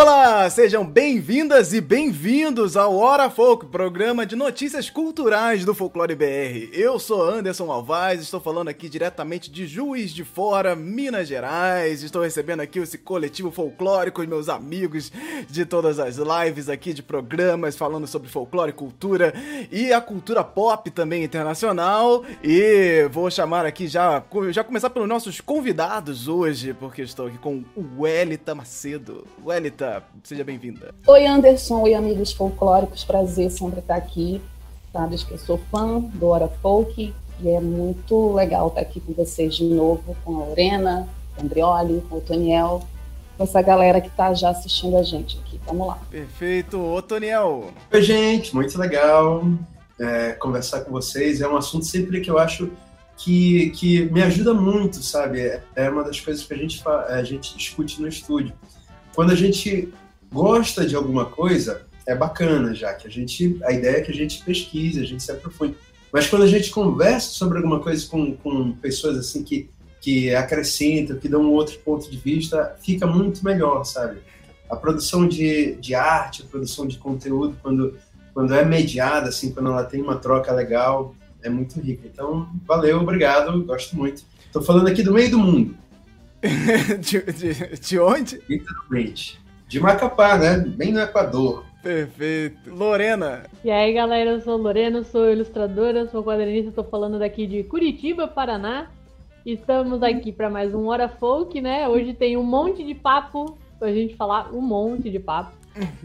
Olá, sejam bem-vindas e bem-vindos ao Hora Folk, programa de notícias culturais do Folclore BR. Eu sou Anderson Alvaz, estou falando aqui diretamente de Juiz de Fora, Minas Gerais. Estou recebendo aqui esse coletivo folclórico, meus amigos de todas as lives aqui de programas falando sobre folclore, cultura e a cultura pop também internacional. E vou chamar aqui já, já começar pelos nossos convidados hoje, porque estou aqui com o Welita Macedo. Welita, seja bem-vinda. Oi, Anderson. Oi, amigos folclóricos. Prazer sempre estar aqui. Sabes que eu sou fã do Hora Folk e é muito legal estar aqui com vocês de novo, com a Lorena, com o Andrioli, com o Toniel, com essa galera que está já assistindo a gente aqui. Vamos lá. Perfeito. Ô, Toniel. Oi, gente. Muito legal é, conversar com vocês. É um assunto sempre que eu acho que, que me ajuda muito, sabe? É uma das coisas que a gente, a gente discute no estúdio quando a gente gosta de alguma coisa, é bacana já, que a gente, a ideia é que a gente pesquise, a gente se aprofunde. Mas quando a gente conversa sobre alguma coisa com, com pessoas assim que, que acrescentam, que dão um outro ponto de vista, fica muito melhor, sabe? A produção de, de arte, a produção de conteúdo, quando, quando é mediada, assim, quando ela tem uma troca legal, é muito rica. Então, valeu, obrigado, gosto muito. Estou falando aqui do meio do mundo. de, de, de onde? Literalmente. De Macapá, né? Bem no Equador. Perfeito. Lorena. E aí, galera, eu sou Lorena, sou ilustradora, sou quadrinista, estou falando daqui de Curitiba, Paraná. Estamos aqui para mais um Hora Folk, né? Hoje tem um monte de papo pra gente falar, um monte de papo.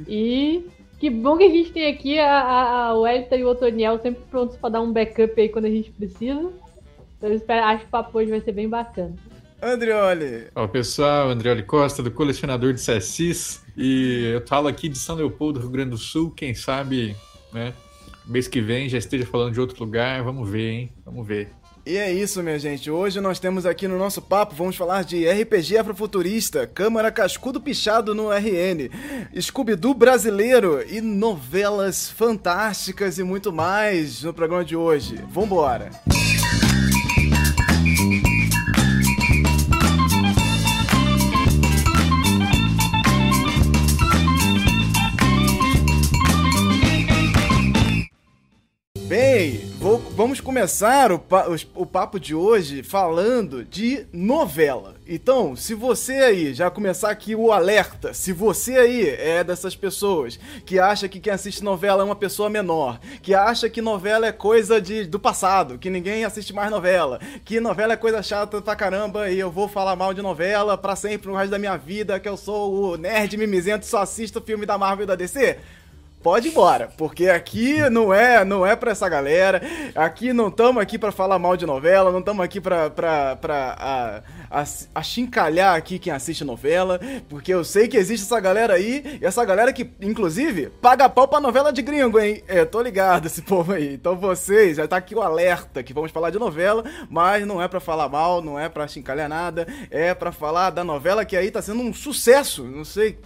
E que bom que a gente tem aqui a, a, a Welita e o Otoniel sempre prontos para dar um backup aí quando a gente precisa. Então eu espero, acho que o papo hoje vai ser bem bacana. Andrioli. Olá pessoal, Andrioli Costa, do Colecionador de Sassis. E eu falo aqui de São Leopoldo, Rio Grande do Sul. Quem sabe, né? Mês que vem já esteja falando de outro lugar. Vamos ver, hein? Vamos ver. E é isso, minha gente. Hoje nós temos aqui no nosso papo, vamos falar de RPG Afrofuturista, Câmara Cascudo Pichado no RN, Scooby-Doo brasileiro e novelas fantásticas e muito mais no programa de hoje. Vambora! Música vamos começar o, o, papo de hoje falando de novela. Então, se você aí, já começar aqui o alerta, se você aí é dessas pessoas que acha que quem assiste novela é uma pessoa menor, que acha que novela é coisa de, do passado, que ninguém assiste mais novela, que novela é coisa chata pra caramba e eu vou falar mal de novela pra sempre no resto da minha vida, que eu sou o nerd mimizento só assisto filme da Marvel e da DC, pode ir embora, porque aqui não é, não é para essa galera. Aqui não estamos aqui para falar mal de novela, não estamos aqui para para para achincalhar aqui quem assiste novela, porque eu sei que existe essa galera aí, e essa galera que inclusive paga pau para novela de gringo, hein? É, tô ligado esse povo aí. Então vocês, já tá aqui o alerta que vamos falar de novela, mas não é para falar mal, não é para achincalhar nada, é para falar da novela que aí tá sendo um sucesso, não sei,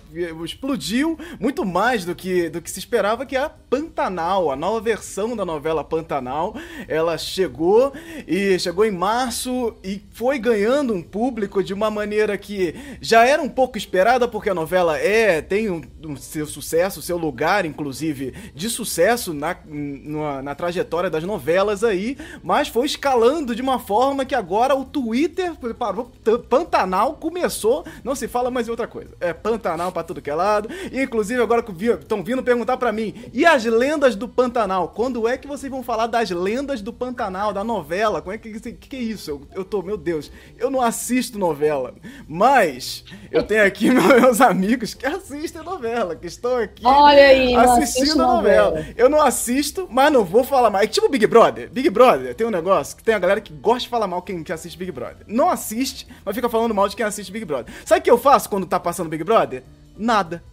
explodiu muito mais do que do que se esperava que a Pantanal, a nova versão da novela Pantanal, ela chegou e chegou em março e foi ganhando um público de uma maneira que já era um pouco esperada, porque a novela é tem um, um seu sucesso, seu lugar, inclusive, de sucesso na, na, na trajetória das novelas aí, mas foi escalando de uma forma que agora o Twitter parou, Pantanal começou, não se fala mais em outra coisa, é Pantanal pra tudo que é lado, e inclusive agora estão vindo perguntar para mim, e as lendas do Pantanal? Quando é que vocês vão falar das lendas do Pantanal, da novela? Como é que, que, que é isso? Eu, eu tô, meu Deus, eu não assisto novela, mas eu tenho aqui meus amigos que assistem novela, que estão aqui Olha aí, assistindo novela. novela. Eu não assisto, mas não vou falar mais. É tipo Big Brother. Big Brother tem um negócio que tem a galera que gosta de falar mal quem que assiste Big Brother. Não assiste, mas fica falando mal de quem assiste Big Brother. Sabe o que eu faço quando tá passando Big Brother? Nada.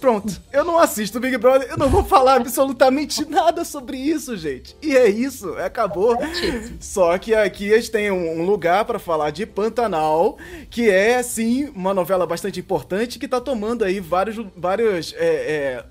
Pronto, eu não assisto Big Brother, eu não vou falar absolutamente nada sobre isso, gente. E é isso, acabou. Só que aqui a gente tem um lugar para falar de Pantanal, que é, sim, uma novela bastante importante que tá tomando aí vários, vários é, é,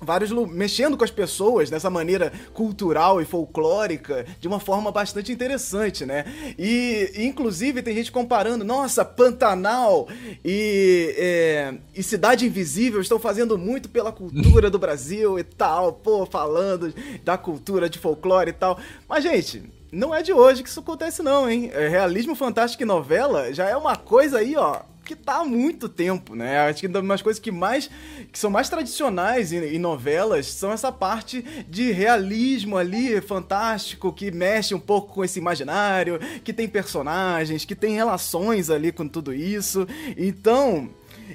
vários mexendo com as pessoas dessa maneira cultural e folclórica de uma forma bastante interessante, né? E inclusive tem gente comparando, nossa, Pantanal e, é, e Cidade Invisível estão fazendo muito pela cultura do Brasil e tal, pô, falando da cultura de folclore e tal. Mas gente, não é de hoje que isso acontece não, hein? É, realismo fantástico e novela já é uma coisa aí, ó, que tá há muito tempo, né? Acho que uma das coisas que mais que são mais tradicionais em, em, novelas são essa parte de realismo ali fantástico que mexe um pouco com esse imaginário, que tem personagens, que tem relações ali com tudo isso. Então,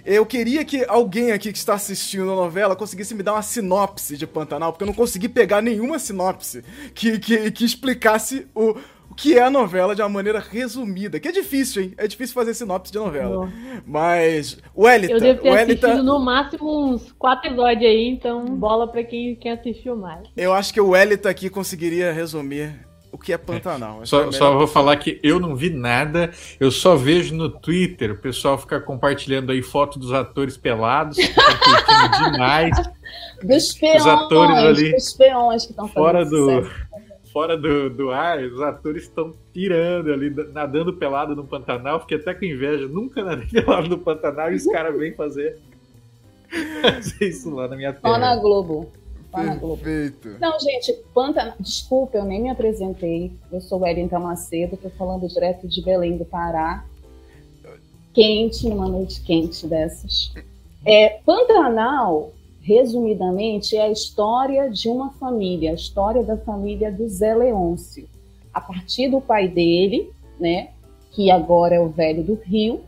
eu queria que alguém aqui que está assistindo a novela conseguisse me dar uma sinopse de Pantanal, porque eu não consegui pegar nenhuma sinopse que, que, que explicasse o, que é a novela de uma maneira resumida. Que é difícil, hein? É difícil fazer sinopse de novela. Mas, o Elita... Eu devo ter o assistido no máximo uns quatro episódios aí, então bola pra quem, quem assistiu mais. Eu acho que o Elita aqui conseguiria resumir o que é Pantanal. É. Só, é só vou falar que eu não vi nada, eu só vejo no Twitter o pessoal ficar compartilhando aí foto dos atores pelados, que curtindo demais. Dos peões, os atores ali, dos peões que estão fora do fora do, do ar, os atores estão tirando ali, nadando pelado no Pantanal. Fiquei até com inveja. Nunca nadei pelado no Pantanal e os caras vêm fazer, fazer isso lá na minha terra. Só na Globo. Perfeito. Não, gente, Pantanal. Desculpa, eu nem me apresentei. Eu sou Wellington Macedo, estou falando direto de Belém do Pará. Quente, numa noite quente dessas. É, Pantanal resumidamente, é a história de uma família, a história da família do Zé Leôncio. A partir do pai dele, né, que agora é o velho do Rio,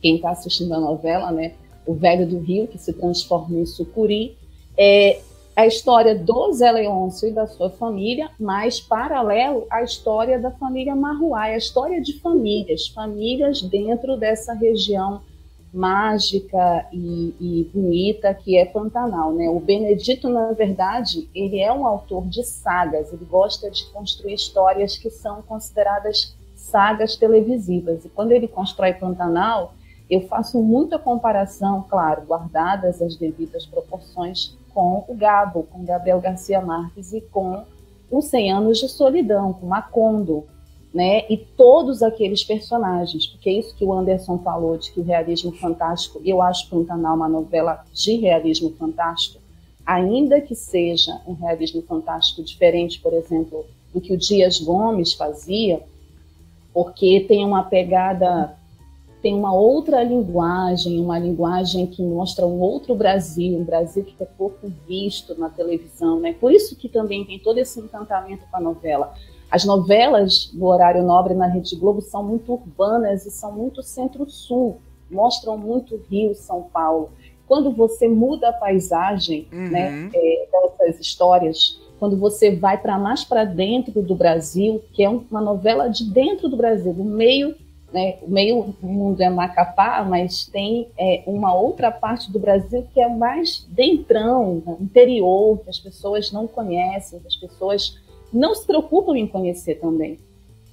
quem está assistindo a novela, né, o velho do Rio, que se transforma em sucuri, é a história do Zé Leôncio e da sua família, mas paralelo à história da família Marruá, a história de famílias, famílias dentro dessa região mágica e, e, bonita que é Pantanal, né? O Benedito, na verdade, ele é um autor de sagas. Ele gosta de construir histórias que são consideradas sagas televisivas. E quando ele constrói Pantanal, eu faço muita comparação, claro, guardadas as devidas proporções, com o Gabo, com Gabriel Garcia Marques e com os 100 anos de solidão, com Macondo, né? E todos aqueles personagens, porque é isso que o Anderson falou de que o realismo fantástico, eu acho Pantanal uma novela de realismo fantástico, ainda que seja um realismo fantástico diferente, por exemplo, do que o Dias Gomes fazia, porque tem uma pegada, tem uma outra linguagem, uma linguagem que mostra um outro Brasil, um Brasil que é pouco visto na televisão, né? Por isso que também tem todo esse encantamento com a novela as novelas do horário nobre na Rede Globo são muito urbanas e são muito centro-sul, mostram muito Rio, São Paulo. Quando você muda a paisagem uhum. né, é, dessas histórias, quando você vai para mais para dentro do Brasil, que é uma novela de dentro do Brasil, do meio, né, o meio mundo é Macapá, mas tem é, uma outra parte do Brasil que é mais dentrão, interior, que as pessoas não conhecem, que as pessoas não se preocupam em conhecer também.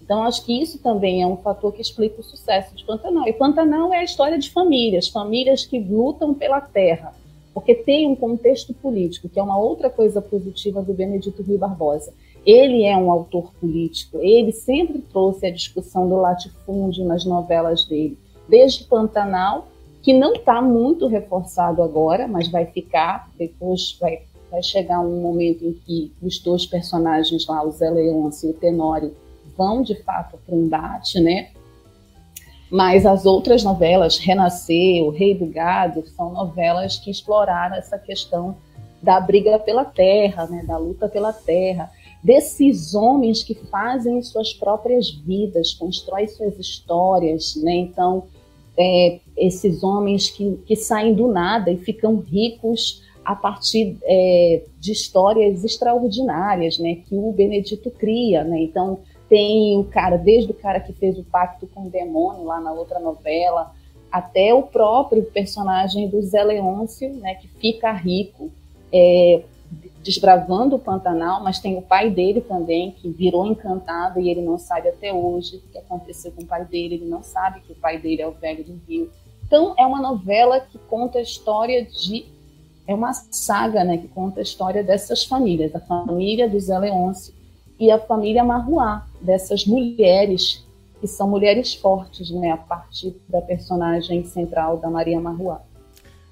Então, acho que isso também é um fator que explica o sucesso de Pantanal. E Pantanal é a história de famílias, famílias que lutam pela terra, porque tem um contexto político, que é uma outra coisa positiva do Benedito Rui Barbosa. Ele é um autor político, ele sempre trouxe a discussão do latifúndio nas novelas dele, desde Pantanal, que não está muito reforçado agora, mas vai ficar, depois vai vai chegar um momento em que os dois personagens lá, o Zé Leôncio e o Tenório, vão de fato para o embate, né? Mas as outras novelas, Renascer, O Rei do Gado, são novelas que exploraram essa questão da briga pela terra, né? da luta pela terra, desses homens que fazem suas próprias vidas, constroem suas histórias, né? Então, é, esses homens que, que saem do nada e ficam ricos a partir é, de histórias extraordinárias, né, que o Benedito cria, né? Então tem o cara, desde o cara que fez o pacto com o demônio lá na outra novela, até o próprio personagem do Zé Leôncio, né, que fica rico, é, desbravando o Pantanal, mas tem o pai dele também, que virou encantado e ele não sabe até hoje o que aconteceu com o pai dele, ele não sabe que o pai dele é o velho do Rio. Então, é uma novela que conta a história de é uma saga né, que conta a história dessas famílias, a família do Zé Leôncio e a família Marruá, dessas mulheres que são mulheres fortes, né, a partir da personagem central da Maria Marruá.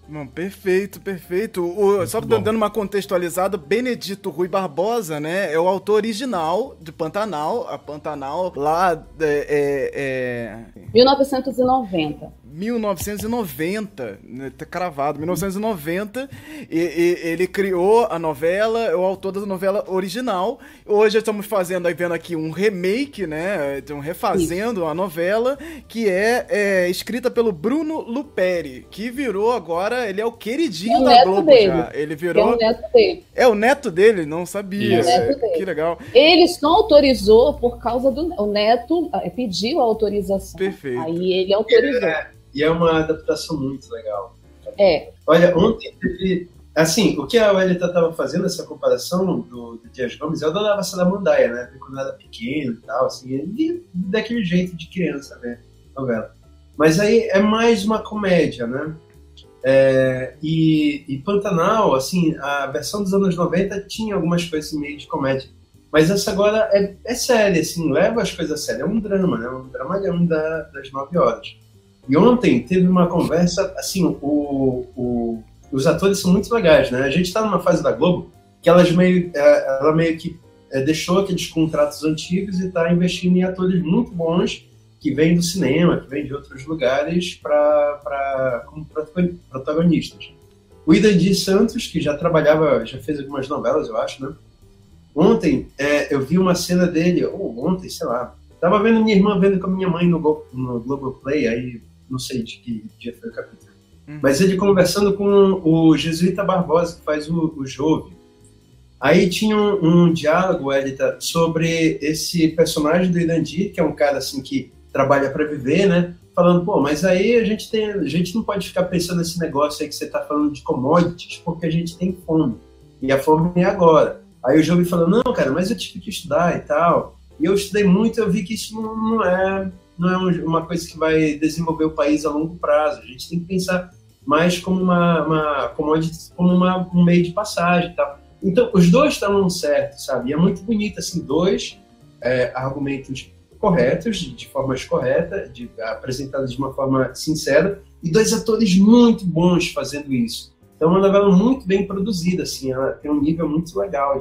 Bom, perfeito, perfeito. O, só dando uma contextualizada, Benedito Rui Barbosa, né, é o autor original de Pantanal, a Pantanal lá é, é, é... 1990. 1990, né, tá cravado, 1990, e, e, ele criou a novela, é o autor da novela original. Hoje estamos fazendo, aí vendo aqui um remake, né, um refazendo Isso. a novela, que é, é, escrita pelo Bruno Luperi, que virou agora, ele é o queridinho é o da Globo dele. já. Ele virou... É o neto dele. É o neto dele? Não sabia. É que legal. Ele só autorizou por causa do... O neto eh, pediu a autorização. Perfeito. Aí ele autorizou. É. E é uma adaptação muito legal. É. Olha, ontem teve. Assim, o que a Welita estava fazendo, essa comparação do, do Dias Gomes, eu adorava essa da Mandaia, né? Quando era pequeno e tal, assim, e daquele jeito de criança, né? Novela. Mas aí é mais uma comédia, né? É, e, e, Pantanal, assim, a versão dos anos 90 tinha algumas coisas meio de comédia. Mas essa agora é, é séria, assim, leva as coisas a sério. É um drama, né? Um dramalhão da, das nove horas. E ontem teve uma conversa, assim, o, o, os atores são muito legais, né? A gente está numa fase da Globo que elas meio, é, ela meio que é, deixou aqueles contratos antigos e está investindo em atores muito bons que vêm do cinema, que vêm de outros lugares para como protagonistas. O Idandir Santos, que já trabalhava, já fez algumas novelas, eu acho, né? Ontem é, eu vi uma cena dele, ou ontem, sei lá, tava vendo minha irmã vendo com a minha mãe no, no Globoplay, aí não sei de que dia foi o capítulo. Uhum. Mas ele conversando com o jesuíta Barbosa, que faz o, o Jove. Aí tinha um, um diálogo, Elita, sobre esse personagem do Irandir, que é um cara assim que trabalha para viver, né? Falando, pô, mas aí a gente tem, a gente não pode ficar pensando nesse negócio aí que você está falando de commodities, porque a gente tem fome. E a fome é agora. Aí o Jove falou, não, cara, mas eu tive que estudar e tal. E eu estudei muito, eu vi que isso não, não é não é uma coisa que vai desenvolver o país a longo prazo. A gente tem que pensar mais como uma, uma como uma, um meio de passagem, tal. Então, os dois estavam certos, sabe? E é muito bonito assim, dois é, argumentos corretos, de, de formas corretas, de, apresentados de uma forma sincera, e dois atores muito bons fazendo isso. Então, é uma novela muito bem produzida, assim, ela tem um nível muito legal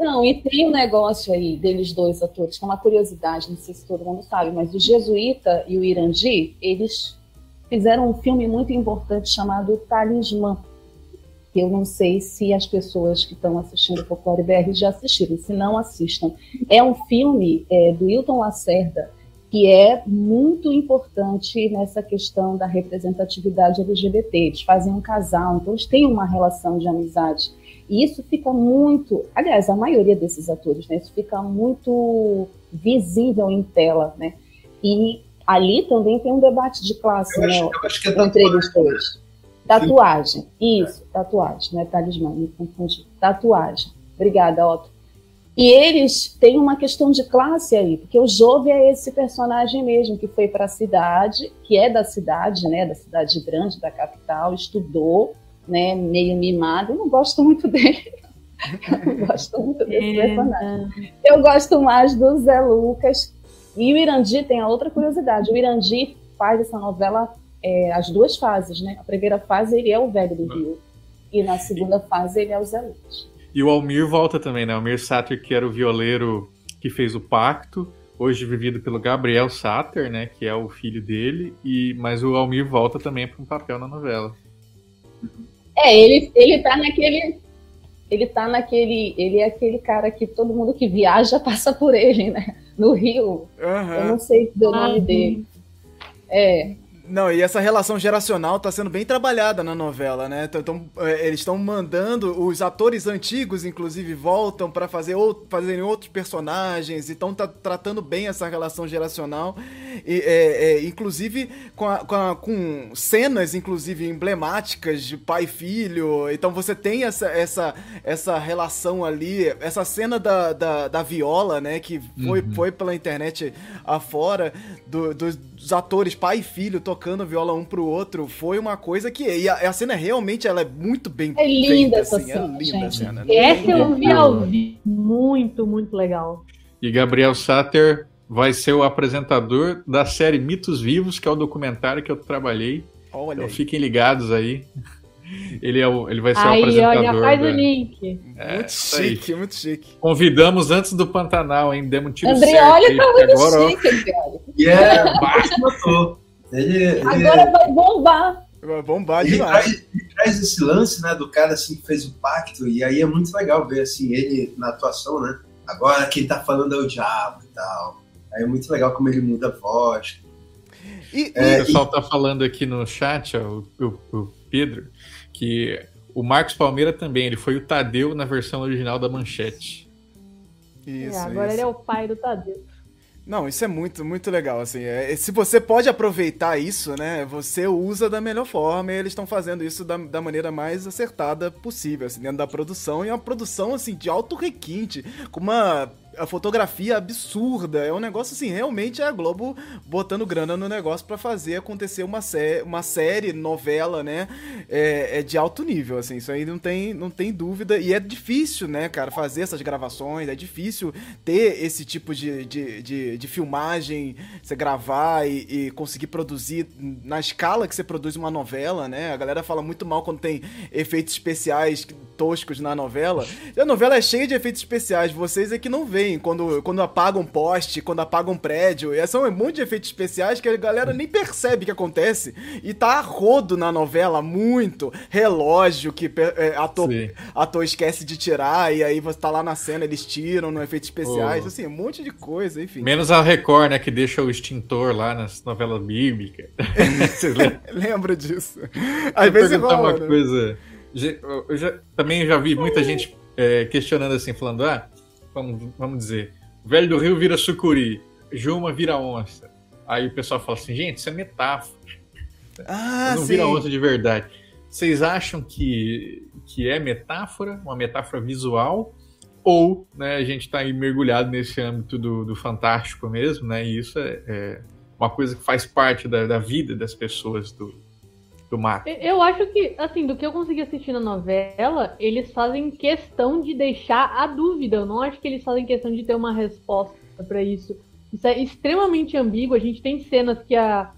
não, e tem um negócio aí deles dois atores, que é uma curiosidade, não sei se todo mundo sabe, mas o Jesuíta e o Irandi, eles fizeram um filme muito importante chamado Talismã, eu não sei se as pessoas que estão assistindo o Folclore BR já assistiram, se não assistam. É um filme é, do Hilton Lacerda, que é muito importante nessa questão da representatividade LGBT. Eles fazem um casal, então eles têm uma relação de amizade. E isso fica muito, aliás, a maioria desses atores, né, isso fica muito visível em tela, né? E ali também tem um debate de classe, eu né? Acho, acho que é entre eles dois. Tatuagem, isso, é. tatuagem, não é talismã, me confundi. Tatuagem. Obrigada, Otto. E eles têm uma questão de classe aí, porque o Jove é esse personagem mesmo que foi para a cidade, que é da cidade, né, da cidade grande, da capital, estudou, né, meio mimado. Eu não gosto muito dele. Eu não gosto muito desse é. personagem. Eu gosto mais do Zé Lucas. E o Irandi tem a outra curiosidade. O Irandi faz essa novela é, as duas fases, né? A primeira fase ele é o velho do Rio. E na segunda fase ele é o Zé Lucas. E o Almir volta também, né? O Almir Satter, que era o violeiro que fez o pacto, hoje vivido pelo Gabriel Satter, né? Que é o filho dele. E Mas o Almir volta também para um papel na novela. É, ele, ele tá naquele. Ele tá naquele. Ele é aquele cara que todo mundo que viaja passa por ele, né? No Rio. Uhum. Eu não sei o nome ah, dele. É. Não, e essa relação geracional está sendo bem trabalhada na novela, né? Então, eles estão mandando, os atores antigos, inclusive, voltam para fazer fazerem outros personagens, então tá tratando bem essa relação geracional. é, é, inclusive com, a, com, a, com, cenas, inclusive, emblemáticas de pai e filho. Então você tem essa, essa, essa relação ali, essa cena da, da, da viola, né? Que foi, uhum. foi pela internet afora, do, do, dos atores pai e filho tocando viola um pro outro, foi uma coisa que. E a, a cena realmente ela é muito bem É linda feita, essa assim, cena. É linda gente. a cena. Essa eu vi ao vivo. Muito, muito legal. E Gabriel Satter vai ser o apresentador da série Mitos Vivos, que é o documentário que eu trabalhei. Olha então aí. fiquem ligados aí. Ele, é o, ele vai ser aí, o apresentador. Aí, faz da... o link. É, muito chique, muito chique. Convidamos antes do Pantanal, hein? Demos um tiro Andrioli certo. tá muito agora, chique, Andrioli. E é, baixo Ele, ele, Agora vai bombar. Vai bombar ele demais. Traz, ele traz esse lance, né, do cara assim que fez o pacto, e aí é muito legal ver assim, ele na atuação, né? Agora quem tá falando é o diabo e tal. Aí é muito legal como ele muda a voz. E, é, o pessoal e... tá falando aqui no chat, ó, o, o, o, Pedro, que o Marcos Palmeira também, ele foi o Tadeu na versão original da Manchete. Isso, é, agora isso. ele é o pai do Tadeu. Não, isso é muito, muito legal, assim. É, se você pode aproveitar isso, né, você usa da melhor forma e eles estão fazendo isso da, da maneira mais acertada possível, assim, dentro da produção. E é uma produção, assim, de alto requinte, com uma a fotografia absurda. É um negócio assim, realmente é a Globo botando grana no negócio para fazer acontecer uma, sé uma série, novela, né? É, é, de alto nível, assim, isso aí não tem, não tem dúvida. E é difícil, né, cara, fazer essas gravações, é difícil ter esse tipo de, de, de, de filmagem, você gravar e, e, conseguir produzir na escala que você produz uma novela, né? A galera fala muito mal quando tem efeitos especiais toscos na novela. E a novela é cheia de efeitos especiais, vocês é que não veem quando, quando apagam um poste, quando apagam um prédio. E são um monte de efeitos especiais que a galera nem percebe que acontece. E tá a rodo na novela, muito. Relógio que é, ator, ator esquece de tirar, e aí você tá lá na cena, eles tiram no efeitos especiais. Oh. Assim, um monte de coisa, enfim. Menos a Record, né, que deixa o extintor lá nas novelas bíblicas. Lembro disso. Às vezes rola, uma né? coisa. Eu já, também já vi muita gente é, questionando assim, falando, ah, vamos, vamos dizer, velho do rio vira sucuri, Juma vira onça. Aí o pessoal fala assim, gente, isso é metáfora. Ah, não sim. vira onça de verdade. Vocês acham que, que é metáfora, uma metáfora visual, ou né, a gente está mergulhado nesse âmbito do, do, fantástico mesmo, né? E isso é, é, uma coisa que faz parte da, da vida das pessoas do, do. Eu acho que, assim, do que eu consegui assistir na novela, eles fazem questão de deixar a dúvida. Eu não acho que eles fazem questão de ter uma resposta para isso. Isso é extremamente ambíguo. A gente tem cenas que a,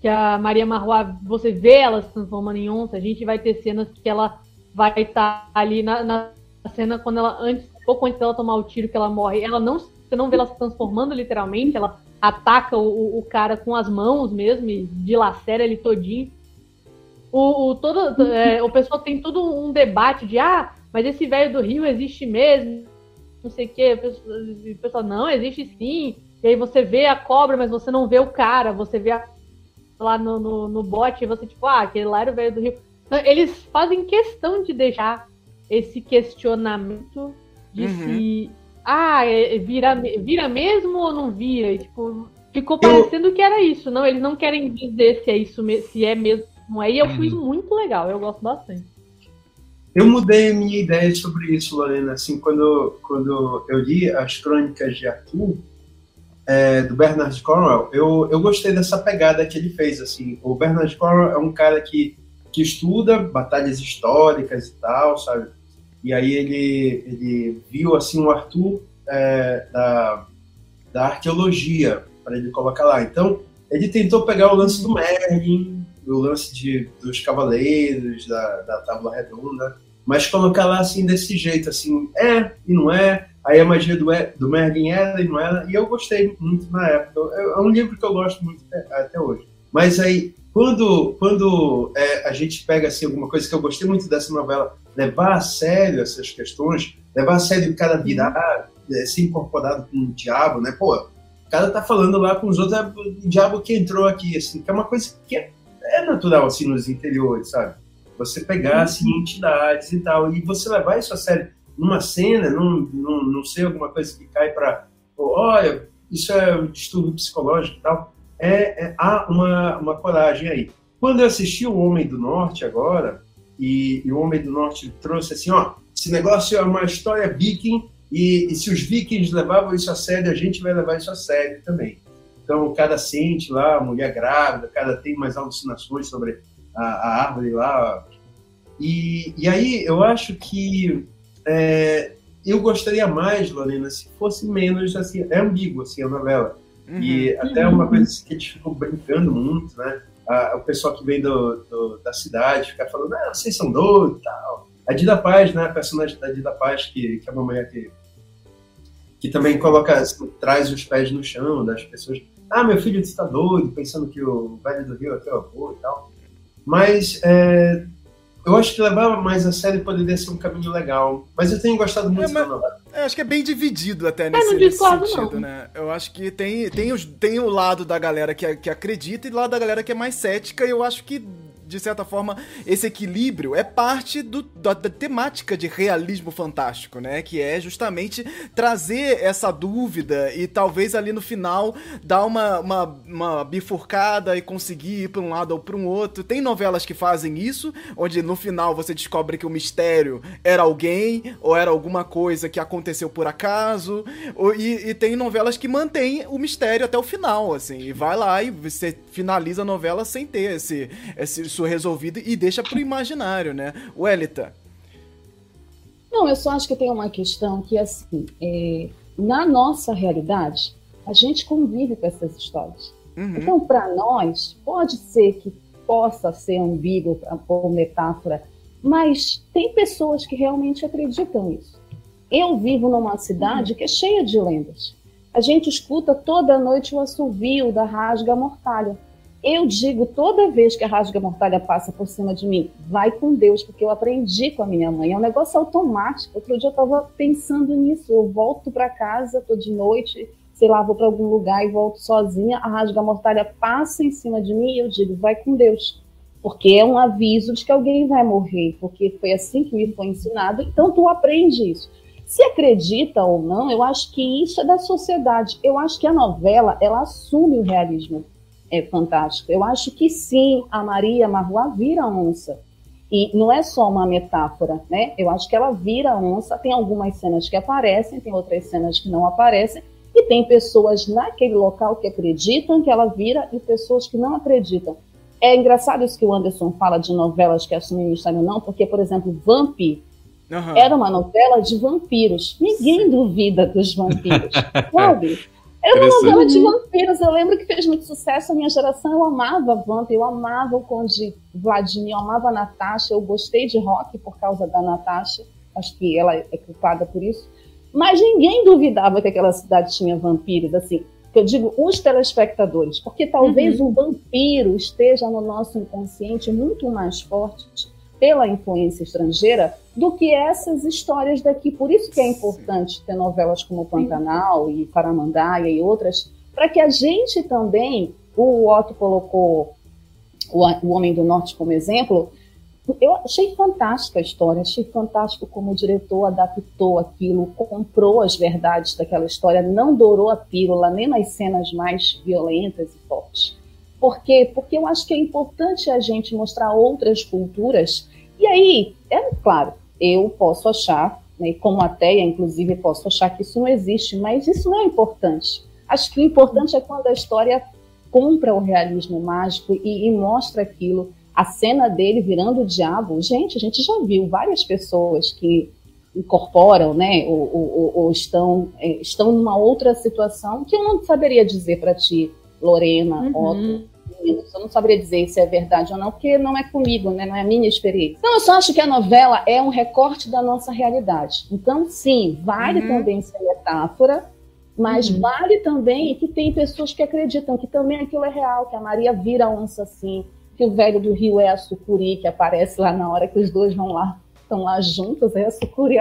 que a Maria Marroa, você vê ela se transformando em onça. A gente vai ter cenas que ela vai estar ali na, na cena quando ela, antes, pouco antes dela tomar o tiro que ela morre. Ela não, você não vê ela se transformando literalmente, ela ataca o, o cara com as mãos mesmo e dilacera ele todinho o, o, todo, é, o pessoal tem todo um debate de ah, mas esse velho do Rio existe mesmo, não sei o quê. O pessoal, não, existe sim. E aí você vê a cobra, mas você não vê o cara, você vê a, lá no, no, no bote e você, tipo, ah, aquele lá era o velho do Rio. Então, eles fazem questão de deixar esse questionamento de uhum. se. Ah, é, vira, vira mesmo ou não vira? E, tipo, ficou parecendo que era isso. Não, eles não querem dizer se é isso, se é mesmo Aí eu fui uhum. muito legal, eu gosto bastante. Eu mudei a minha ideia sobre isso, Lorena. Assim, quando, quando eu li as crônicas de Arthur, é, do Bernard Cornwell, eu, eu gostei dessa pegada que ele fez. Assim, o Bernard Cornwell é um cara que, que estuda batalhas históricas e tal, sabe? E aí ele, ele viu assim o Arthur é, da, da arqueologia para ele colocar lá. Então ele tentou pegar o lance do Merlin, o lance de, dos cavaleiros, da, da tábua redonda, mas colocar lá assim desse jeito, assim, é e não é, aí a magia do, é, do Merlin era e não era, e eu gostei muito na época. É, é um livro que eu gosto muito até, até hoje. Mas aí, quando, quando é, a gente pega assim, alguma coisa que eu gostei muito dessa novela, levar a sério essas questões, levar a sério o cara virar, é, ser incorporado com o diabo, né? Pô, o cara tá falando lá com os outros, é o diabo que entrou aqui, assim, que é uma coisa que é é natural, assim, nos interiores, sabe? Você pegar, assim, uhum. entidades e tal, e você levar isso a sério numa cena, num, num, não sei, alguma coisa que cai para, olha, isso é um distúrbio psicológico e tal. é, é, há uma, uma coragem aí. Quando eu assisti O Homem do Norte agora, e, e, O Homem do Norte trouxe assim, ó, esse negócio é uma história viking, e, e, se os vikings levavam isso a sério, a gente vai levar isso a sério também. Então, cada sente lá, mulher grávida, cada tem mais alucinações sobre a, a árvore lá. E, e aí, eu acho que é, eu gostaria mais, Lorena, se fosse menos, assim, é ambíguo, assim, a novela. Uhum. E até uma coisa que a gente ficou brincando muito, né? o pessoal que vem do, do, da cidade fica falando, ah, vocês são doidos e tal. A Dida Paz, né? A personagem da Dida Paz, que, que é uma mulher que, que também coloca, assim, traz os pés no chão das pessoas. Ah, meu filho está doido, pensando que o velho do Rio é teu avô e tal. Mas é, eu acho que levar mais a sério poderia ser um caminho legal. Mas eu tenho gostado muito é, mas. Eu acho que é bem dividido até nesse, nesse sentido, não. né? Eu acho que tem, tem, os, tem o lado da galera que, que acredita e o lado da galera que é mais cética, e eu acho que de certa forma, esse equilíbrio é parte do, da, da, temática de realismo fantástico, né? Que é justamente trazer essa dúvida e talvez ali no final dar uma, uma, uma bifurcada e conseguir ir para um lado ou para um outro. Tem novelas que fazem isso, onde no final você descobre que o mistério era alguém ou era alguma coisa que aconteceu por acaso. Ou, e, e tem novelas que mantêm o mistério até o final, assim, e vai lá e você finaliza a novela sem ter esse, esse isso resolvido e deixa pro imaginário, né? Welita. Não, eu só acho que tem uma questão que, assim, é, na nossa realidade, a gente convive com essas histórias. Uhum. Então, para nós, pode ser que possa ser ambíguo ou metáfora, mas tem pessoas que realmente acreditam nisso. Eu vivo numa cidade uhum. que é cheia de lendas. A gente escuta toda noite o assovio da rasga mortalha. Eu digo toda vez que a rasga mortalha passa por cima de mim, vai com Deus, porque eu aprendi com a minha mãe. É um negócio automático. Outro dia eu estava pensando nisso. Eu volto para casa, estou de noite, sei lá, vou para algum lugar e volto sozinha. A rasga mortalha passa em cima de mim e eu digo, vai com Deus. Porque é um aviso de que alguém vai morrer, porque foi assim que me foi ensinado. Então tu aprende isso. Se acredita ou não, eu acho que isso é da sociedade. Eu acho que a novela ela assume o realismo é fantástico. Eu acho que sim, a Maria Marroa vira onça. E não é só uma metáfora, né? Eu acho que ela vira onça. Tem algumas cenas que aparecem, tem outras cenas que não aparecem. E tem pessoas naquele local que acreditam que ela vira e pessoas que não acreditam. É engraçado isso que o Anderson fala de novelas que assumem mistério não, porque, por exemplo, Vamp uhum. era uma novela de vampiros. Ninguém Sim. duvida dos vampiros, sabe? Era uma novela de vampiros. Eu lembro que fez muito sucesso. A minha geração, eu amava Vamp, eu amava o Conde Vladimir, eu amava a Natasha. Eu gostei de rock por causa da Natasha. Acho que ela é culpada por isso. Mas ninguém duvidava que aquela cidade tinha vampiros. Assim, eu digo os telespectadores, porque talvez uhum. o vampiro esteja no nosso inconsciente muito mais forte pela influência estrangeira do que essas histórias daqui. Por isso que é importante ter novelas como Pantanal e Paramandaia e outras, para que a gente também, o Otto colocou o, Homem do Norte como exemplo, eu achei fantástica a história, achei fantástico como o diretor adaptou aquilo, comprou as verdades daquela história, não dourou a pílula nem nas cenas mais violentas e fortes. Por quê? Porque eu acho que é importante a gente mostrar outras culturas. E aí, é claro, eu posso achar, né, como ateia, inclusive, posso achar que isso não existe, mas isso não é importante. Acho que o importante é quando a história compra o realismo mágico e, e mostra aquilo. A cena dele virando o diabo, gente, a gente já viu várias pessoas que incorporam, né, ou, ou, ou estão, é, estão numa outra situação que eu não saberia dizer para ti, Lorena, uhum. Otto, eu não saberia dizer se é verdade ou não, porque não é comigo, né? não é a minha experiência. Então, eu só acho que a novela é um recorte da nossa realidade. Então, sim, vale uhum. também ser metáfora, mas uhum. vale também que tem pessoas que acreditam que também aquilo é real, que a Maria vira onça assim, que o velho do Rio é a sucuri, que aparece lá na hora que os dois vão lá, estão lá juntos, é a sucuri.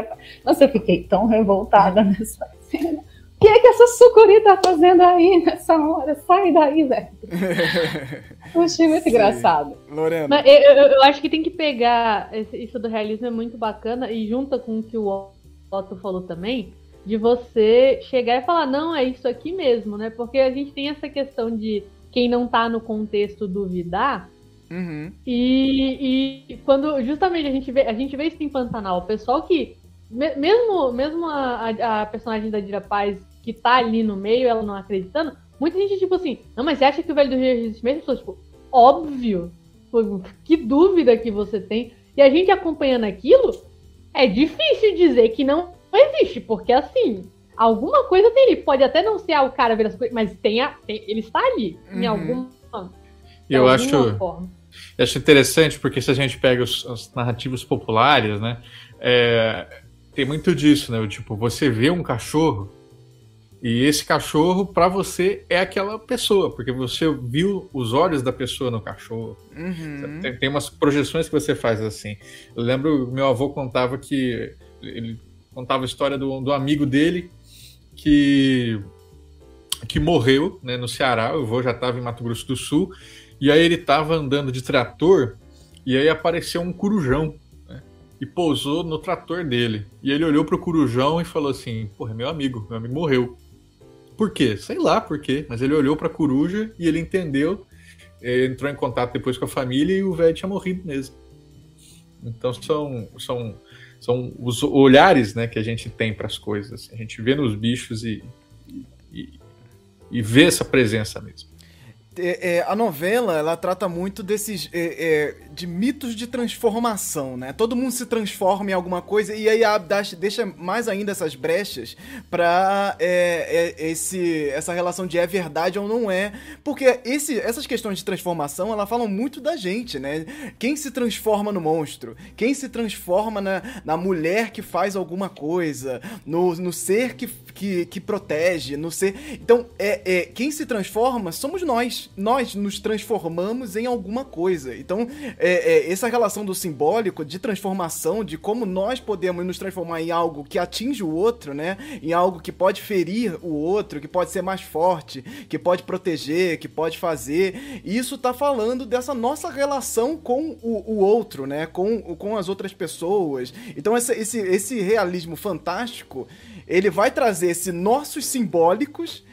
Nossa, eu fiquei tão revoltada nessa cena que é que essa sucuri tá fazendo aí nessa hora? Sai daí, velho. eu achei muito Sim. engraçado. Lorena. Mas eu, eu, eu, acho que tem que pegar isso do realismo é muito bacana e junta com o que o Otto falou também, de você chegar e falar, não, é isso aqui mesmo, né? Porque a gente tem essa questão de quem não tá no contexto duvidar. Uhum. E, e quando justamente a gente vê, a gente vê isso em Pantanal, o pessoal que me- mesmo mesmo a, a- a personagem da Dira Paz que tá ali no meio, ela não acreditando, muita gente tipo assim, não, mas você acha que o velho do Rio existe mesmo? As pessoas, tipo, óbvio. Pô, Que dúvida que você tem. E a gente acompanhando aquilo, é difícil dizer que não existe, porque assim, alguma coisa tem ali. Pode até não ser ah, o cara ver as coisas, mas tem, a, tem- ele está ali, em Uhum. alguma, E eu acho, alguma forma. eu acho interessante porque se a gente pega os, os narrativos populares, né? é, tem muito disso, né? o Tipo, você vê um cachorro e esse cachorro pra você é aquela pessoa, porque você viu os olhos da pessoa no cachorro. Uhum. Tem, tem umas projeções que você faz assim. Eu lembro, meu avô contava que ele contava a história do, do amigo dele que que morreu né, no Ceará. O avô já estava em Mato Grosso do Sul e aí ele estava andando de trator e aí apareceu um corujão né, e pousou no trator dele. E ele olhou pro corujão e falou assim: "Porra, é meu amigo, meu amigo morreu". Por quê? Sei lá por quê, mas ele olhou pra coruja e ele entendeu eh, entrou em contato depois com a família e o velho tinha morrido mesmo. Então são, são, são os olhares né, que a gente tem para as coisas. A gente vê nos bichos e, e, e vê essa presença mesmo. É, é, a novela ela trata muito desses é, é, de mitos de transformação, né? Todo mundo se transforma em alguma coisa e aí a, dá- deixa mais ainda essas brechas pra é, é, esse, essa relação de é verdade ou não é, porque esse, essas questões de transformação ela falam muito da gente, né? Quem se transforma no monstro, quem se transforma na, na mulher que faz alguma coisa, no, no ser que, que, que protege, no ser. Então, é, é, quem se transforma somos nós. Nós nos transformamos em alguma coisa. Então, é, é, essa relação do simbólico, de transformação, de como nós podemos nos transformar em algo que atinge o outro, né? Em algo que pode ferir o outro, que pode ser mais forte, que pode proteger, que pode fazer. Isso tá falando dessa nossa relação com o, o outro, né? Com, com as outras pessoas. Então, esse, esse realismo fantástico, ele vai trazer esses nossos simbólicos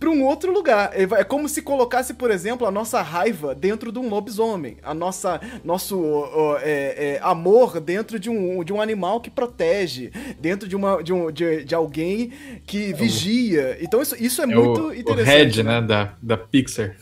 para um outro lugar. Vai- É como se colocasse, por exemplo, a nossa raiva dentro de um lobisomem, a nossa nosso ó, é, é, amor dentro de um, de um animal que protege, dentro de uma de, um, de, de alguém que vigia. Então isso, isso é, É muito o, o interessante. Red, né, da, da Pixar.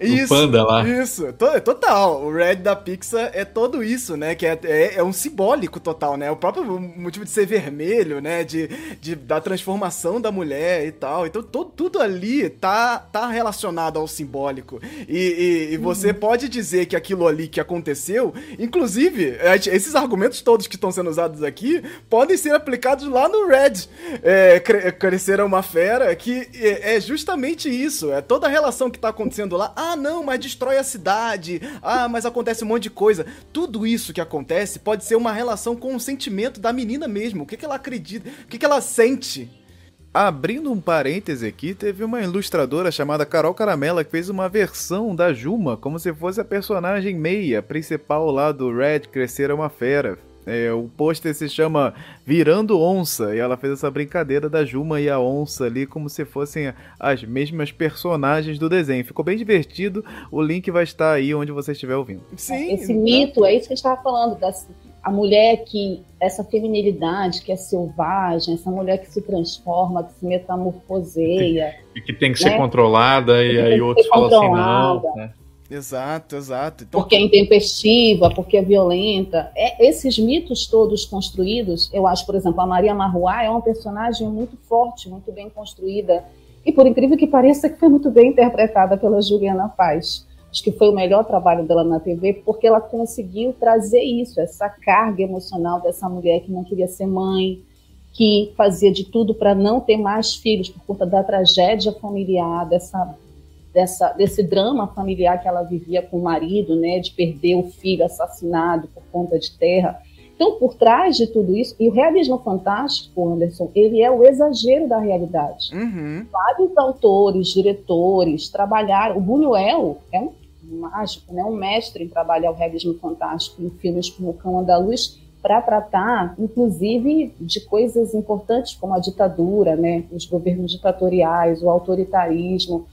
Isso, panda lá. Isso, to- total. O Red da Pixar é todo isso, né? Que é, é, é um simbólico total, né? O próprio motivo de ser vermelho, né? De, de, da transformação da mulher e tal. Então, to, tudo ali tá, tá relacionado ao simbólico. E, e, e você pode dizer que aquilo ali que aconteceu, inclusive, esses argumentos todos que estão sendo usados aqui podem ser aplicados lá no Red. É, cre- crescer uma fera, que é, é justamente isso. É toda a relação que tá acontecendo lá. Ah, não, mas destrói a cidade. Ah, mas acontece um monte de coisa. Tudo isso que acontece pode ser uma relação com o sentimento da menina mesmo. O que, que ela acredita, o que, que ela sente. Abrindo um parêntese aqui, teve uma ilustradora chamada Carol Caramela que fez uma versão da Juma como se fosse a personagem meia principal lá do Red Crescer é uma Fera. É, o pôster se chama Virando Onça e ela fez essa brincadeira da Juma e a onça ali como se fossem as mesmas personagens do desenho. Ficou bem divertido. O link vai estar aí onde você estiver ouvindo. Sim. Esse mito, é isso que a gente estava falando, dessa, a mulher que, essa feminilidade que é selvagem, essa mulher que se transforma, que se metamorfoseia. E que tem que ser Né? controlada, Que e aí outros ser falam assim, não. controlada. né? Exato, exato. Então, porque é intempestiva, porque é violenta. É, esses mitos todos construídos, eu acho, por exemplo, a Maria Marruá é uma personagem muito forte, muito bem construída, e por incrível que pareça, que foi muito bem interpretada pela Juliana Paz. Acho que foi o melhor trabalho dela na TV, porque ela conseguiu trazer isso, essa carga emocional dessa mulher que não queria ser mãe, que fazia de tudo para não ter mais filhos por conta da tragédia familiar, dessa dessa, desse drama familiar que ela vivia com o marido, né, de perder o filho assassinado por conta de terra. Então, por trás de tudo isso, e o realismo fantástico, Anderson, ele é o exagero da realidade. uhum. Vários autores, diretores trabalharam. O Buñuel é um mágico, né, um mestre em trabalhar o realismo fantástico em filmes como O Cão Andaluz, para tratar, inclusive, de coisas importantes como a ditadura, né, os governos ditatoriais, o autoritarismo,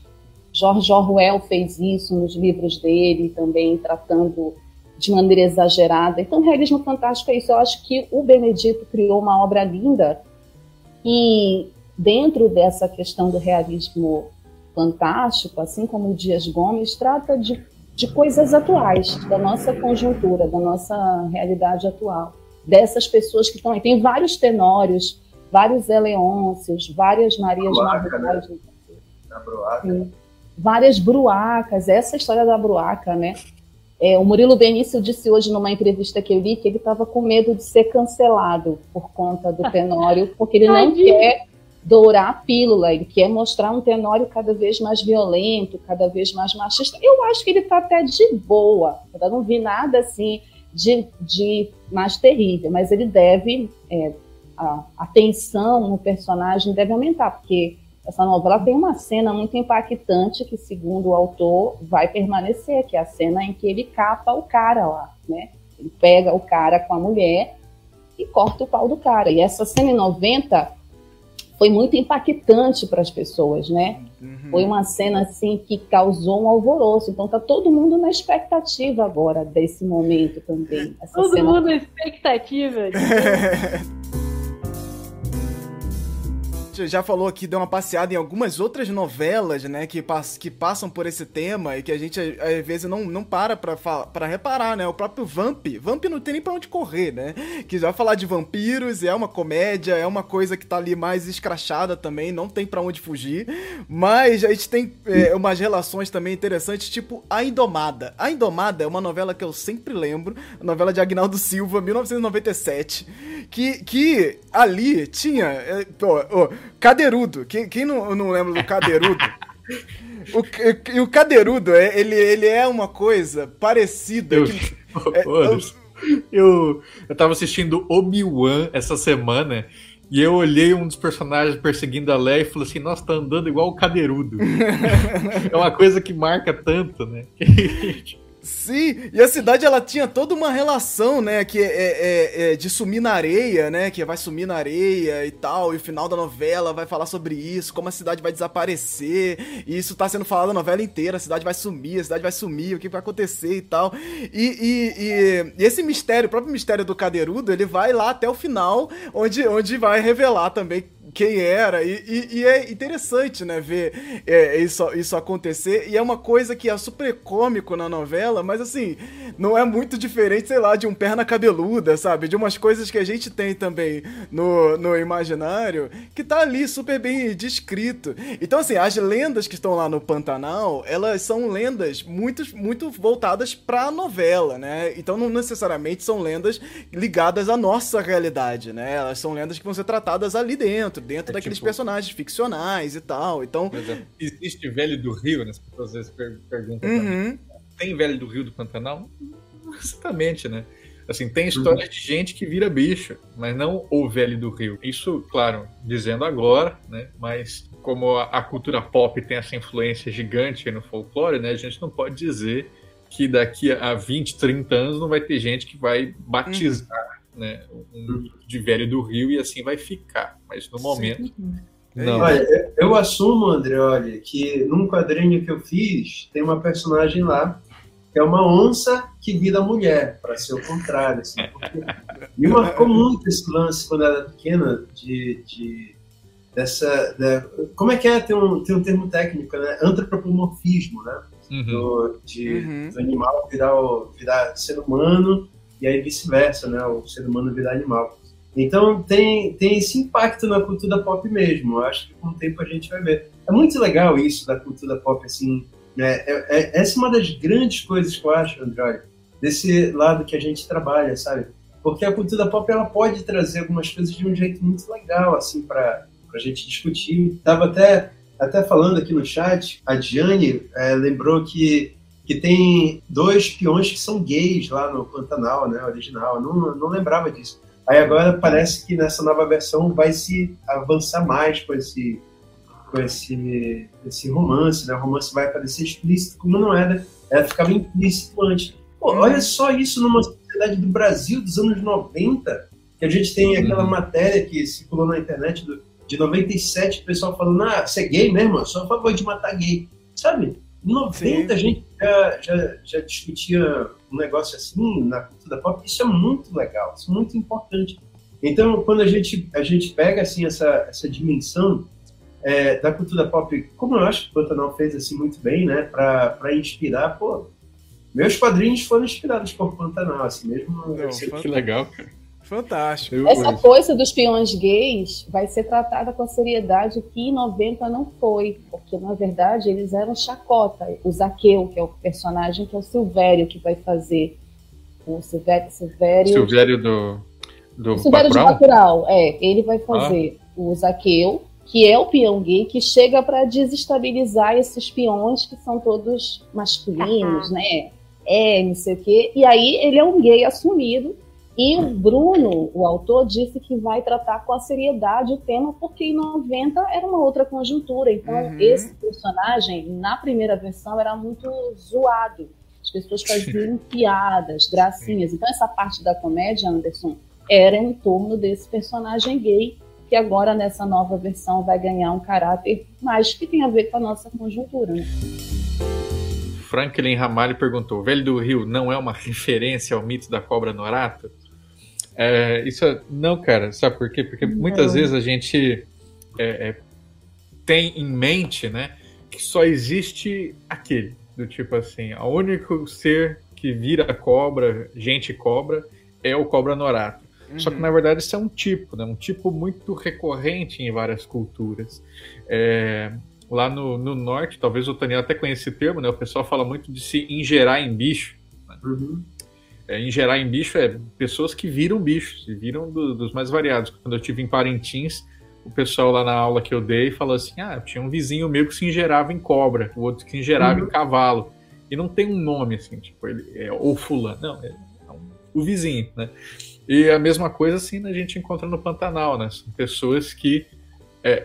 George Orwell fez isso nos livros dele, também tratando de maneira exagerada. Então, realismo fantástico é isso. Eu acho que o Benedito criou uma obra linda e dentro dessa questão do realismo fantástico, assim como o Dias Gomes, trata de, de coisas atuais, da nossa conjuntura, da nossa realidade atual, dessas pessoas que estão aí. Tem vários tenórios, vários Eleôncios, várias Marias né? Na Bruaca. Várias bruacas, essa história da bruaca, né? É, o Murilo Benício disse hoje numa entrevista que eu li que ele estava com medo de ser cancelado por conta do Tenório, porque ele não quer dourar a pílula, ele quer mostrar um Tenório cada vez mais violento, cada vez mais machista. Eu acho que ele está até de boa, eu não vi nada assim de, de mais terrível, mas ele deve, é, a, a tensão no personagem deve aumentar, porque essa novela tem uma cena muito impactante que, segundo o autor, vai permanecer, que é a cena em que ele capa o cara lá, né? Ele pega o cara com a mulher e corta o pau do cara. E essa cena em 90 foi muito impactante para as pessoas, né? Uhum. Foi uma cena assim que causou um alvoroço. Então tá todo mundo na expectativa agora desse momento também. Essa Todo cena mundo na expectativa. já falou aqui, deu uma passeada em algumas outras novelas, né, que, pass que passam por esse tema e que a gente às vezes não, não para pra, pra reparar, né? O próprio Vamp. Vamp não tem nem pra onde correr, né? Que já falar de vampiros é uma comédia, é uma coisa que tá ali mais escrachada também, não tem pra onde fugir. Mas a gente tem é, umas relações também interessantes, tipo A Indomada. A Indomada é uma novela que eu sempre lembro, a novela de Agnaldo Silva, 1997, que, que ali tinha. é, Cadeirudo. Quem, quem não, não lembra do Cadeirudo? O, e o Cadeirudo, é- ele, ele é uma coisa parecida. Eu, que- Anderson, eu, eu tava assistindo Obi-Wan essa semana e eu olhei um dos personagens perseguindo a Leia e falei assim, nossa, tá andando igual o cadeirudo. é uma coisa que marca tanto, né? Sim, e a cidade ela tinha toda uma relação, né? Que é, é- é de sumir na areia, né? Que vai sumir na areia e tal. E o final da novela vai falar sobre isso, como a cidade vai desaparecer. E isso tá sendo falado a novela inteira. A cidade vai sumir, a cidade vai sumir, o que vai acontecer e tal. E, e- e- e esse mistério, o próprio mistério do Cadeirudo, ele vai lá até o final, onde, onde vai revelar também quem era, e, e- e é interessante, né, ver é, isso, isso acontecer, e é uma coisa que é super cômico na novela, mas assim, não é muito diferente, sei lá, de um perna cabeluda, sabe, de umas coisas que a gente tem também no, no imaginário, que tá ali super bem descrito. Então assim, as lendas que estão lá no Pantanal, elas são lendas muito, muito voltadas pra novela, né, então não necessariamente são lendas ligadas à nossa realidade, né, elas são lendas que vão ser tratadas ali dentro, dentro É daqueles tipo- personagens ficcionais e tal. Então, exemplo, existe velho do Rio, né? As pessoas às vezes per- perguntam. uhum, Tem velho do Rio do Pantanal? Exatamente, né? Assim, tem história de gente que vira bicho, mas não o velho do Rio. Isso, claro, dizendo agora, né? Mas como a, cultura pop tem essa influência gigante no folclore, né? A gente não pode dizer que daqui a 20, 30 anos não vai ter gente que vai batizar, né? Um de velho do Rio e assim vai ficar. Mas no momento, não. Olha, eu- assumo, André, olha, que num quadrinho que eu fiz, tem uma personagem lá que é uma onça que vira mulher, para ser o contrário. Assim, porque me marcou muito esse lance quando era pequena, de, de- dessa. da- como é que é? Tem um, tem um termo técnico, né? Antropomorfismo, né? Uhum. do, de, Uhum. do animal virar, o- virar ser humano e aí vice-versa, né? O ser humano virar animal. Então tem, tem esse impacto na cultura pop mesmo. Eu acho que com o tempo a gente vai ver. É muito legal isso da cultura pop, assim. né? É, é- essa é uma das grandes coisas que eu acho, André, desse lado que a gente trabalha, sabe? Porque a cultura pop ela pode trazer algumas coisas de um jeito muito legal, assim, para a gente discutir. Tava até até falando aqui no chat, a Diane é, lembrou que, que tem dois peões que são gays lá no Pantanal, né, original. Eu não, não lembrava disso. Aí agora parece que nessa nova versão vai se avançar mais com esse com esse, esse romance, né? O romance vai aparecer explícito, como não era, era ficava implícito antes. Pô, olha só isso numa sociedade do Brasil dos anos 90, que a gente tem aquela Uhum. matéria que circulou na internet do, de 97, o pessoal falando, ah, você é gay mesmo? Eu sou a favor de matar gay. sabe? Em 90 Sim. a gente já, já, já, discutia um negócio assim na cultura pop. Isso é muito legal, isso é muito importante. Então, quando a gente, a gente pega assim essa, essa dimensão é, da cultura pop, como eu acho que o Pantanal fez assim muito bem, né, para inspirar, pô, meus quadrinhos foram inspirados por Pantanal, assim mesmo. Não, assim, que legal, cara. Fantástico. Essa coisa dos peões gays vai ser tratada com a seriedade que em 90 não foi, porque na verdade eles eram chacota. O Zaqueu, que é o personagem, que é o Silvério que vai fazer. O Silvério. Silvério, Silvério do. do o Silvério Bacurau? de Bacurau, é. Ele vai fazer ah. o Zaqueu, que é o peão gay, que chega para desestabilizar esses peões que são todos masculinos, né? É, não sei o quê. E aí ele é um gay assumido e o Bruno, o autor, disse que vai tratar com a seriedade o tema, porque em 90 era uma outra conjuntura. Então, uhum. esse personagem, na primeira versão, era muito zoado. As pessoas faziam piadas, gracinhas. Então, essa parte da comédia, Anderson, era em torno desse personagem gay, que agora, nessa nova versão, vai ganhar um caráter mais que tem a ver com a nossa conjuntura. Né? Franklin Ramalho perguntou: Velho do Rio não é uma referência ao mito da cobra Norato? É, isso é, não, cara, sabe por quê? Porque muitas vezes a gente é, é, tem em mente, né, que só existe aquele, do tipo assim, o único ser que vira cobra, gente cobra, é o cobra norato. Uhum. Só que na verdade isso é um tipo, né, um tipo muito recorrente em várias culturas. É, lá no, no norte, talvez o Daniel até conheça esse termo, né, o pessoal fala muito de se ingerar em bicho. Né? Uhum é, em gerar em bicho é pessoas que viram bichos, e viram do, dos mais variados. Quando eu tive em Parintins, o pessoal lá na aula que eu dei falou assim: ah, tinha um vizinho meu que se ingerava em cobra, o outro que se ingerava uhum. em cavalo. E não tem um nome assim, tipo, ele é ou fulano. Não, é, é um, o vizinho, né? E a mesma coisa assim a gente encontra no Pantanal, né? São pessoas que, é,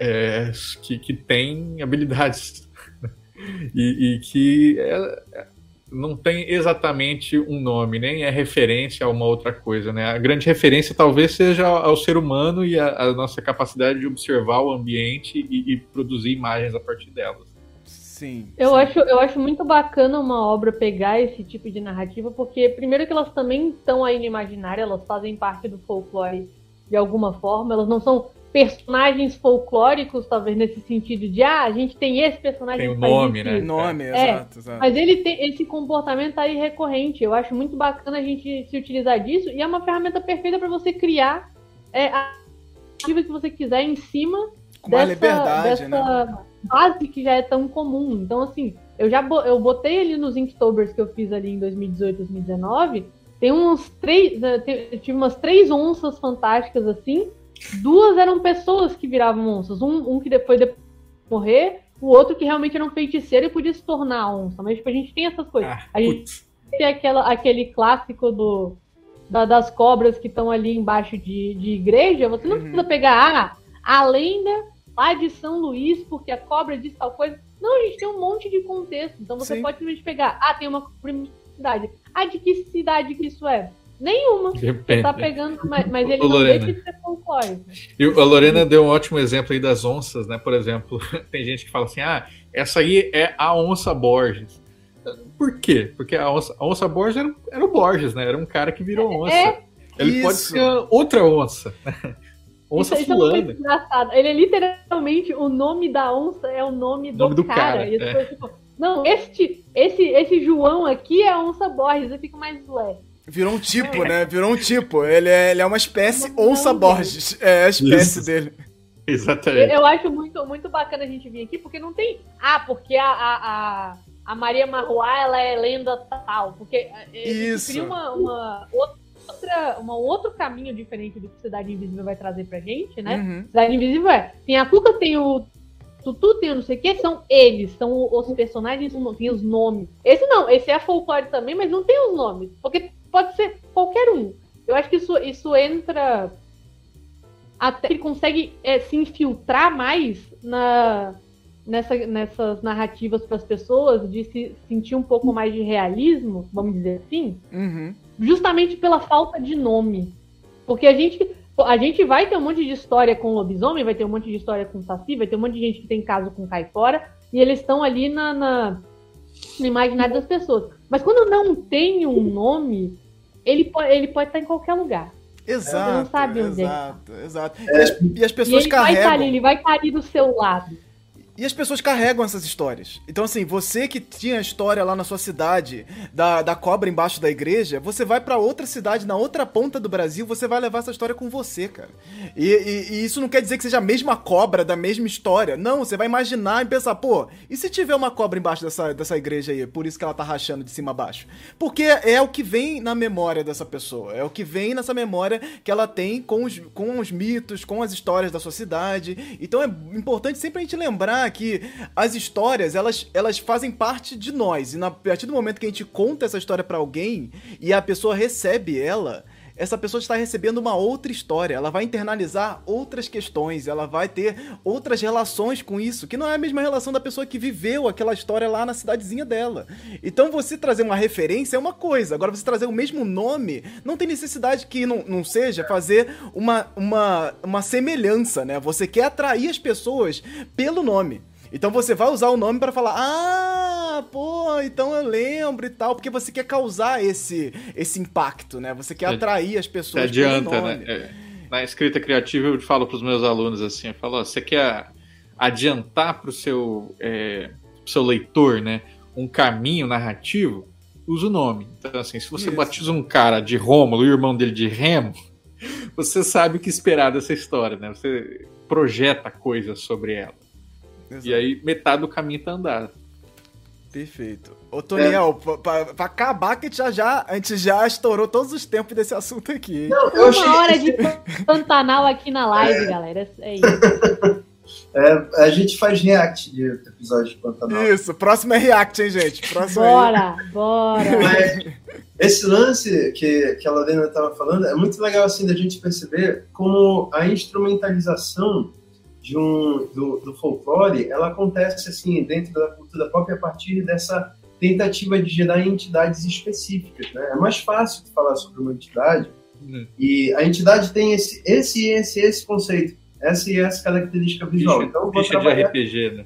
é, que, que têm habilidades e, e, que é, não tem exatamente um nome, nem é referência a uma outra coisa, né? A grande referência talvez seja ao ser humano e a, a nossa capacidade de observar o ambiente e, e, produzir imagens a partir delas. Sim. Eu, sim. Acho, eu acho muito bacana uma obra pegar esse tipo de narrativa, porque primeiro que elas também estão aí no imaginário, elas fazem parte do folclore de alguma forma, elas não são personagens folclóricos, talvez nesse sentido de ah, a gente tem esse personagem. Tem o nome, né? Nome, é, exato, exato. Mas ele tem esse comportamento aí recorrente. Eu acho muito bacana a gente se utilizar disso e é uma ferramenta perfeita para você criar é, a narrativa que você quiser em cima Com dessa, liberdade, dessa né? base que já é tão comum. Então, assim, eu já eu botei ali nos Inktober's que eu fiz ali em 2018, 2019. Tem uns três. Né, eu tive umas três onças fantásticas assim duas eram pessoas que viravam onças. Um, um que depois de morrer, o outro que realmente era um feiticeiro e podia se tornar onça. Mas tipo, a gente tem essas coisas. Ah, a gente tem aquela, aquele clássico do, da, das cobras que estão ali embaixo de, de igreja. Você não uhum. precisa pegar ah, a lenda lá de São Luís, porque a cobra diz tal coisa. Não, a gente tem um monte de contexto. Então você Sim. pode simplesmente pegar, ah, tem uma cidade. Ah, de que cidade que isso é? Nenhuma. Depende. Você tá pegando, mas, mas ele Ô, não Lorena. deixa de ser folclórico. E a Lorena deu um ótimo exemplo aí das onças, né? Por exemplo, tem gente que fala assim: ah, essa aí é a onça Borges. Por quê? Porque a onça, a onça Borges era, era, o Borges, né? Era um cara que virou é, onça. É, ele isso. pode ser outra onça. Onça isso, fulana. Isso é engraçado. Ele é literalmente o nome da onça é o nome do, nome do cara. cara é. tipo, não, este, esse, esse João aqui é a onça Borges. Eu fico mais leve. Virou um tipo, né? Virou um tipo. Ele é, ele é uma espécie uma onça Borges. É a espécie Isso. dele. Exatamente. Eu, acho muito, muito bacana a gente vir aqui, porque não tem. Ah, porque a, a, a Maria Marroá ela é lenda tal. Porque é, Isso. cria uma, uma outra, um outro caminho diferente do que Cidade Invisível vai trazer pra gente, né? Uhum. Cidade Invisível é. Tem a Cuca, tem o Tutu, tem o não sei o que, são eles, são os personagens, tem os nomes. Esse não, esse é folclore também, mas não tem os nomes. Porque pode ser qualquer um. Eu acho que isso, isso entra. Até ele consegue é, se infiltrar mais na, nessa, nessas narrativas para as pessoas, de se sentir um pouco mais de realismo, vamos dizer assim, uhum. justamente pela falta de nome. Porque a gente, a gente vai ter um monte de história com lobisomem, vai ter um monte de história com saci, vai ter um monte de gente que tem caso com caipora, e eles estão ali na, na, no imaginário das pessoas. Mas quando não tem um nome, ele pode, ele pode estar em qualquer lugar. Exato. Você não sabe onde é. exato, exato. E as, e as E pessoas ele vai estar carregam. ali, ele vai estar ali do seu lado. E as pessoas carregam essas histórias. Então, assim, você que tinha a história lá na sua cidade da, da cobra embaixo da igreja, você vai pra outra cidade, na outra ponta do Brasil, você vai levar essa história com você, cara. E, e- e isso não quer dizer que seja a mesma cobra da mesma história. Não, você vai imaginar e pensar, pô, e se tiver uma cobra embaixo dessa, dessa igreja aí? Por isso que ela tá rachando de cima a baixo. Porque é o que vem na memória dessa pessoa. É o que vem nessa memória que ela tem com os, com os mitos, com as histórias da sua cidade. Então é importante sempre a gente lembrar que as histórias, elas, elas fazem parte de nós. E na, a partir do momento que a gente conta essa história pra alguém e a pessoa recebe ela, essa pessoa está recebendo uma outra história, ela vai internalizar outras questões, ela vai ter outras relações com isso, que não é a mesma relação da pessoa que viveu aquela história lá na cidadezinha dela. Então você trazer uma referência é uma coisa, agora você trazer o mesmo nome, não tem necessidade que não, não seja fazer uma, uma, uma semelhança, né? Você quer atrair as pessoas pelo nome. Então você vai usar o nome pra falar, ah, pô, então eu lembro e tal, porque você quer causar esse, esse impacto, né? Você quer Você- atrair as pessoas adianta, pelo né? É, na escrita criativa eu falo para os meus alunos assim, eu falo, ó, você quer adiantar para o seu, é, pro seu leitor, né, um caminho narrativo, usa o nome. Então assim, se você Isso. batiza um cara de Rômulo e o irmão dele de Remo, você sabe o que esperar dessa história, né? Você projeta coisas sobre ela. Exato. E aí metade do caminho tá andado. Perfeito. Ô, Toniel, pra, pra- pra acabar que a gente já, já, a gente já estourou todos os tempos desse assunto aqui, hein? Eu achei Uma hora de Pantanal aqui na live, galera. É isso. É, a gente faz react de episódio de Pantanal. Isso, próximo é React, hein, gente? Próximo aí. Bora, bora. Mas esse lance que, que a Lorena estava falando é muito legal assim da gente perceber como a instrumentalização de um, do, do folclore ela acontece assim dentro da cultura pop a partir dessa tentativa de gerar entidades específicas. Né? É mais fácil falar sobre uma entidade Uhum. e a entidade tem esse, esse, esse, esse conceito, essa e essa característica visual. Ficha, então, ficha de RPG, né?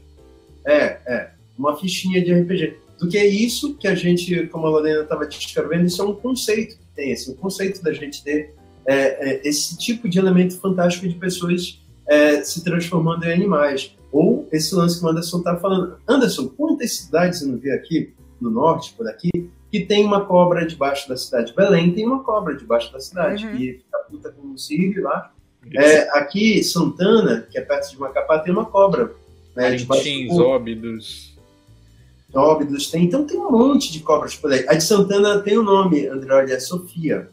é, é. Uma fichinha de RPG. Do que é isso que a gente, como a Lorena estava descrevendo, isso é um conceito que tem, assim, um conceito da gente ter é, é, esse tipo de elemento fantástico de pessoas é, se transformando em animais. Ou esse lance que o Anderson está falando. Anderson, quantas cidades você não vê aqui, no norte, por aqui, que tem uma cobra debaixo da cidade? Belém tem uma cobra debaixo da cidade, Uhum. que fica puta com um circo lá. É, aqui, Santana, que é perto de Macapá, tem uma cobra. Né, debaixo do óbidos. Óbidos tem, então tem um monte de cobras por aí. A de Santana tem o nome, André, é Sofia.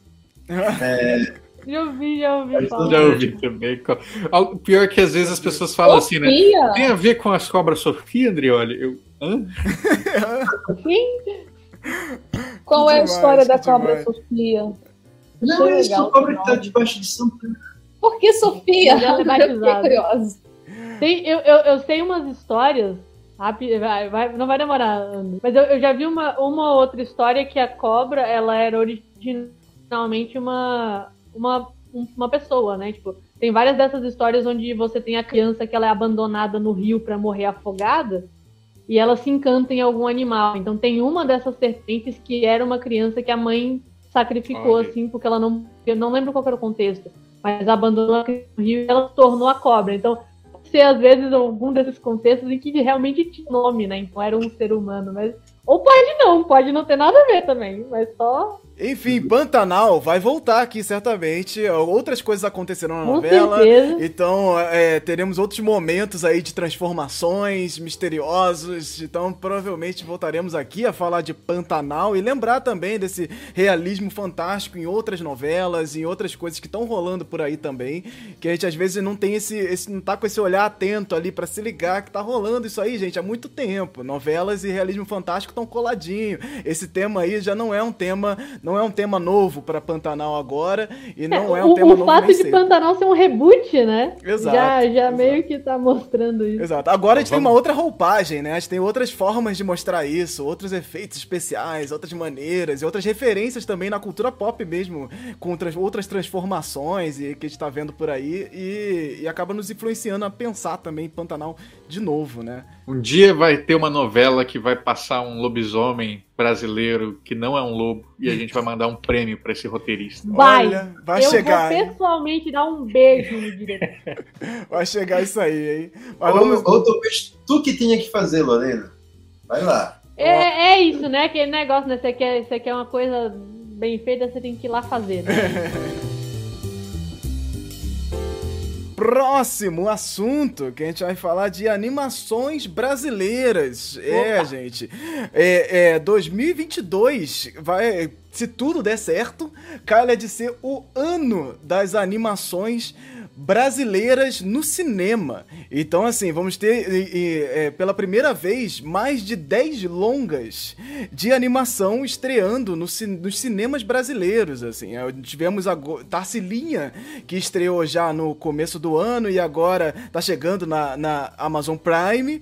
Já ouvi, já ouvi Já falar. Já ouvi também. Pior que às vezes as pessoas falam assim, né? Sofia? Tem a ver com as cobras Sofia, Andrioli? Eu, hã? Sim, Qual é a história da cobra demais. Sofia? Não, é essa legal cobra que tá nome. debaixo de Santana. Por que Sofia? Ela é Eu batizada. curiosa. Tem, eu, eu, eu sei umas histórias. Vai, vai- não vai demorar. Mas eu, eu já vi uma, uma outra história que a cobra ela era originalmente uma, uma, um- uma pessoa, né? Tipo, tem várias dessas histórias onde você tem a criança que ela é abandonada no rio para morrer afogada e ela se encanta em algum animal. Então tem uma dessas serpentes que era uma criança que a mãe sacrificou Olha. assim porque ela não, eu não lembro qual era o contexto, mas abandonou a criança no rio e ela se tornou a cobra. Então pode ser às vezes algum desses contextos em que realmente tinha nome, né? Então era um ser humano, mas ou pode não, pode não ter nada a ver também, mas só Enfim, Pantanal vai voltar aqui certamente. Outras coisas acontecerão na com novela. certeza. Então, é, teremos outros momentos aí de transformações misteriosos. Então, provavelmente voltaremos aqui a falar de Pantanal e lembrar também desse realismo fantástico em outras novelas, em outras coisas que estão rolando por aí também. Que a gente às vezes não tem esse, esse não tá com esse olhar atento ali pra se ligar que tá rolando isso aí, gente, há muito tempo. Novelas e realismo fantástico estão coladinho. Esse tema aí já não é um tema, não é um tema novo pra Pantanal agora e não é, um o, tema o novo fato nem de cedo. Pantanal ser um reboot, né? Exato, Já, já exato. meio que tá mostrando isso. Exato. Agora a gente tem Vamos- uma outra roupagem, né? A gente tem outras formas de mostrar isso, outros efeitos especiais, outras maneiras e outras referências também na cultura pop mesmo, com trans- outras transformações e que a gente tá vendo por aí e, e acaba nos influenciando a pensar também em Pantanal de novo, né? Um dia vai ter uma novela que vai passar um lobisomem brasileiro que não é um lobo e a gente vai mandar um prêmio para esse roteirista. Vai, Olha, vai eu chegar. vou hein? pessoalmente dar um beijo no diretor. Vai chegar isso aí, hein? Mas Ou, vamos... ou talvez tu que tenha que fazer, Lorena. Vai lá. É, é isso, né? Aquele negócio, né? Você quer, você quer uma coisa bem feita, você tem que ir lá fazer, né? Próximo assunto que a gente vai falar de animações brasileiras. É, gente. É, é, 2022 vai. Se tudo der certo, calha de ser o ano das animações brasileiras no cinema. Então, assim, vamos ter e- e, é, pela primeira vez mais de 10 longas de animação estreando no nos cinemas brasileiros. Assim, É, tivemos a Tarsilinha, que estreou já no começo do ano e agora tá chegando na, na Amazon Prime.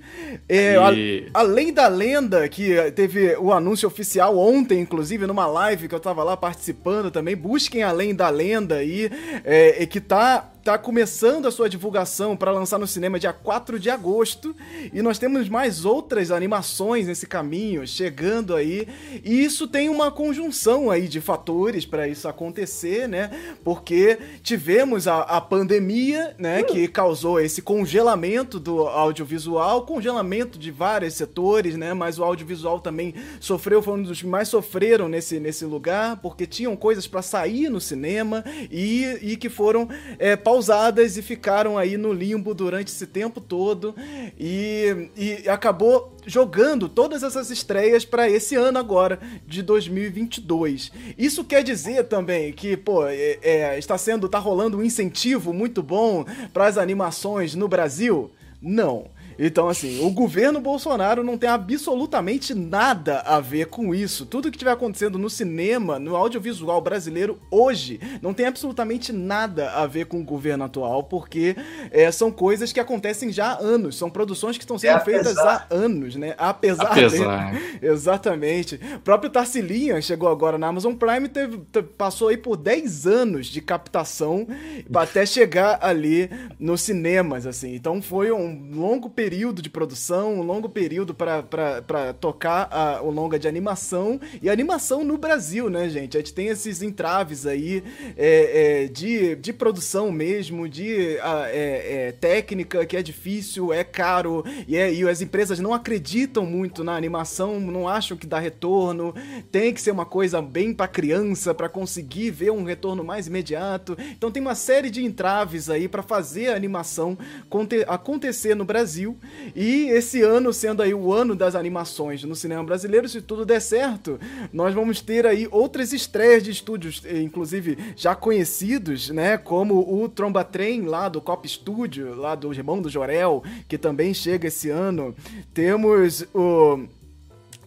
É, a- Além da lenda, que eh, teve o anúncio oficial ontem, inclusive, numa live que eu tava lá participando também. Busquem Além da Lenda aí, é, e que tá. Tá começando a sua divulgação para lançar no cinema dia 4 de agosto. E nós temos mais outras animações nesse caminho chegando aí. E isso tem uma conjunção aí de fatores para isso acontecer, né? Porque tivemos a, a pandemia, né? Que causou esse congelamento do audiovisual, congelamento de vários setores, né? Mas o audiovisual também sofreu, foi um dos que mais sofreram nesse, nesse lugar, porque tinham coisas para sair no cinema e, e que foram é, pausadas e ficaram aí no limbo durante esse tempo todo e, e acabou jogando todas essas estreias para esse ano agora de 2022. Isso quer dizer também que, pô, é- é, está sendo, tá rolando um incentivo muito bom para as animações no Brasil? Não. Então, assim, o governo Bolsonaro não tem absolutamente nada a ver com isso. Tudo que estiver acontecendo no cinema, no audiovisual brasileiro hoje, não tem absolutamente nada a ver com o governo atual, porque é, são coisas que acontecem já há anos, são produções que estão sendo É feitas há anos, né? Apesar, Apesar. dele- Exatamente. O próprio Tarsilinha chegou agora na Amazon Prime, teve, te- passou aí por 10 anos de captação até chegar ali nos cinemas, assim. Então foi um longo período de produção, um longo período para tocar a- o longa de animação e animação no Brasil, né, gente? A gente tem esses entraves aí é, é, de, de produção mesmo, de ah, é, é, técnica que é difícil, é caro e, é, e as empresas não acreditam muito na animação, não acham que dá retorno, tem que ser uma coisa bem para criança para conseguir ver um retorno mais imediato. Então tem uma série de entraves aí para fazer a animação conte- acontecer no Brasil. E esse ano sendo aí o ano das animações no cinema brasileiro, se tudo der certo, nós vamos ter aí outras estreias de estúdios, eh, inclusive já conhecidos, né, como o Tromba Trem lá do Cop Studio, lá do irmão do Jorel, que também chega esse ano. Temos o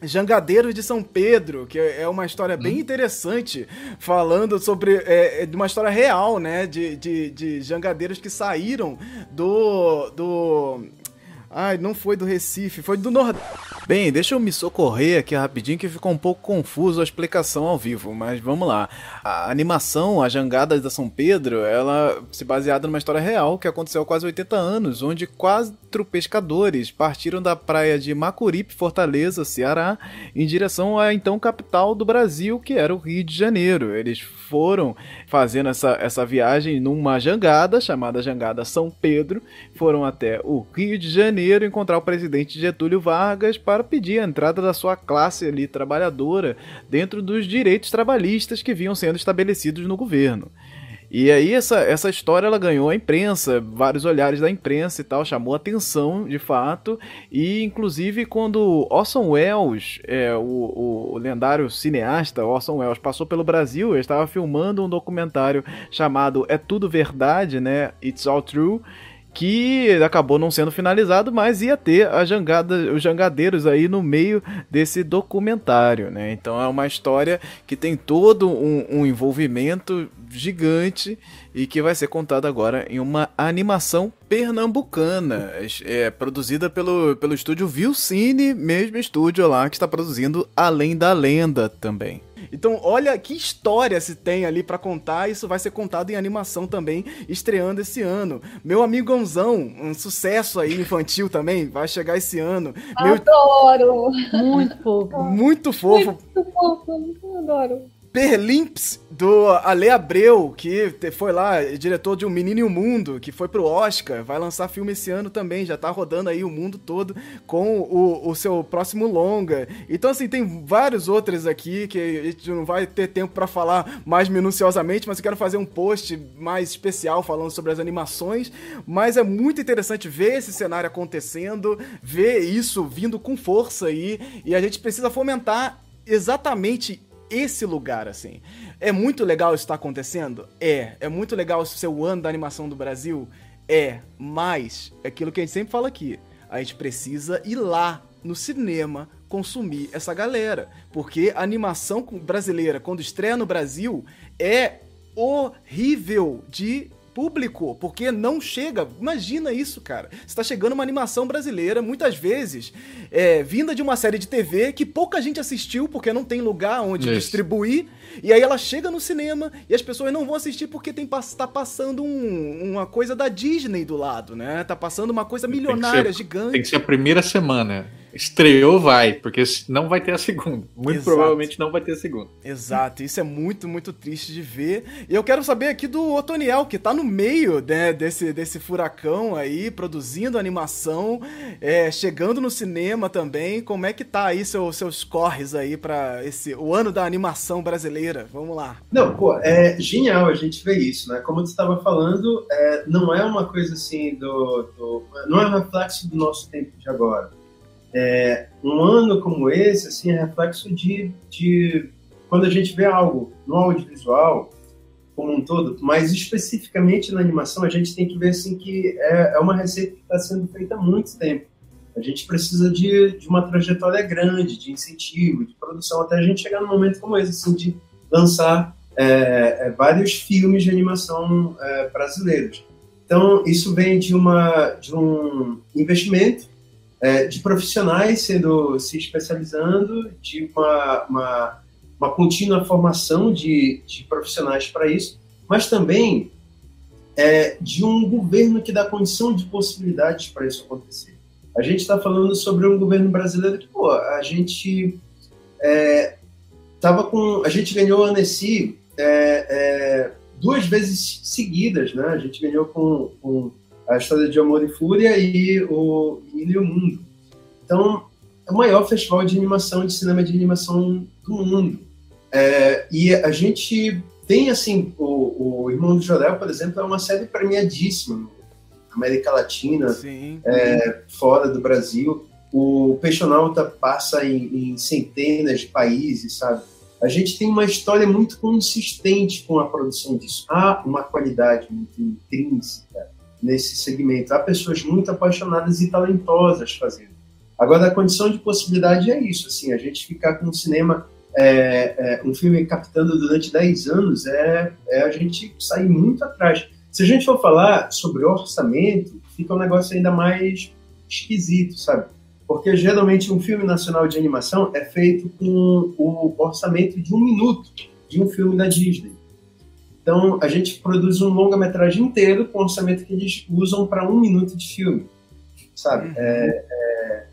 Jangadeiros de São Pedro, que é uma história bem interessante, falando sobre é, é, de uma história real, né? De, de, de jangadeiros que saíram do. do. Ai, não foi do Recife, foi do Nordeste. Bem, deixa eu me socorrer aqui rapidinho que ficou um pouco confuso a explicação ao vivo, mas vamos lá. A animação, a Jangada da São Pedro, ela se baseada numa história real que aconteceu há quase 80 anos, onde quatro pescadores partiram da praia de Macuripe, Fortaleza, Ceará, em direção à então capital do Brasil, que era o Rio de Janeiro. Eles foram fazendo essa, essa viagem numa jangada chamada Jangada São Pedro, foram até o Rio de Janeiro encontrar o presidente Getúlio Vargas para pedir a entrada da sua classe ali trabalhadora dentro dos direitos trabalhistas que vinham sendo estabelecidos no governo. E aí essa, essa história ela ganhou a imprensa, vários olhares da imprensa e tal, chamou atenção de fato. E inclusive quando Orson Welles, é, o, o lendário cineasta Orson Welles, passou pelo Brasil, ele estava filmando um documentário chamado É Tudo Verdade, né? It's All True que acabou não sendo finalizado, mas ia ter a jangada, os jangadeiros aí no meio desse documentário, né? Então é uma história que tem todo um, um envolvimento gigante e que vai ser contada agora em uma animação pernambucana, é, produzida pelo, pelo estúdio Vilcine, mesmo estúdio lá que está produzindo Além da Lenda também. Então, olha que história se tem ali para contar. Isso vai ser contado em animação também, estreando esse ano. Meu amigãozão, um sucesso aí infantil também, vai chegar esse ano. Meu... Adoro! Muito fofo. Muito fofo. Muito fofo, adoro. Perlimps, do Ale Abreu, que foi lá, diretor de Um Menino e o Mundo, que foi pro Oscar, vai lançar filme esse ano também, já tá rodando aí o mundo todo com o, o seu próximo longa. Então, assim, tem vários outros aqui que a gente não vai ter tempo para falar mais minuciosamente, mas eu quero fazer um post mais especial falando sobre as animações. Mas é muito interessante ver esse cenário acontecendo, ver isso vindo com força aí, e a gente precisa fomentar exatamente esse lugar, assim. É muito legal isso tá acontecendo? É. É muito legal isso ser o ano da animação do Brasil? É. Mas, é aquilo que a gente sempre fala aqui, a gente precisa ir lá no cinema consumir essa galera. Porque a animação brasileira, quando estreia no Brasil, é horrível de público, porque não chega. Imagina isso, cara. Está chegando uma animação brasileira, muitas vezes, é, vinda de uma série de TV que pouca gente assistiu, porque não tem lugar onde isso. distribuir. E aí ela chega no cinema e as pessoas não vão assistir porque tem, tá passando um, uma coisa da Disney do lado, né? Tá passando uma coisa milionária, ser, gigante. Tem que ser a primeira semana. Estreou, vai, porque não vai ter a segunda. Muito Exato. provavelmente não vai ter a segunda. Exato, isso é muito, muito triste de ver. E eu quero saber aqui do Otoniel, que tá no meio né, desse, desse furacão aí, produzindo animação, é, chegando no cinema também. Como é que tá aí seu, seus corres aí para esse o ano da animação brasileira? Vamos lá. Não, pô, é genial a gente ver isso, né? Como você estava falando, é, não é uma coisa assim do, do. Não é um reflexo do nosso tempo de agora é, um ano como esse, assim, é reflexo de, de quando a gente vê algo no audiovisual como um todo, mas especificamente na animação, a gente tem que ver assim que é, é uma receita que está sendo feita há muito tempo. A gente precisa de, de uma trajetória grande, de incentivo, de produção, até a gente chegar num momento como esse, assim, de lançar é, é, vários filmes de animação é, brasileiros. Então, isso vem de, uma, de um investimento é, de profissionais sendo se especializando, de uma, uma, uma contínua formação de, de profissionais para isso, mas também é, de um governo que dá condição de possibilidades para isso acontecer. A gente está falando sobre um governo brasileiro que, pô, a gente é, tava com, a gente ganhou a Annecy é, é, duas vezes seguidas, né? A gente ganhou com, com a história de Amor e Fúria e o Menino e o Mundo. Então, é o maior festival de animação, de cinema de animação do mundo. É, e a gente tem, assim, o, o Irmão do Jorel, por exemplo, é uma série premiadíssima na América Latina, é, fora do Brasil. O Peixonauta passa em, em centenas de países, sabe? A gente tem uma história muito consistente com a produção disso. Há uma qualidade muito intrínseca nesse segmento. Há pessoas muito apaixonadas e talentosas fazendo. Agora, a condição de possibilidade é isso, assim, a gente ficar com um cinema, é, é, um filme captando durante 10 anos, é, é a gente sair muito atrás. Se a gente for falar sobre orçamento, fica um negócio ainda mais esquisito, sabe? Porque geralmente um filme nacional de animação é feito com o orçamento de um minuto de um filme da Disney. Então, a gente produz um longa-metragem inteiro com o orçamento que eles usam para um minuto de filme, sabe? Uhum. É, é...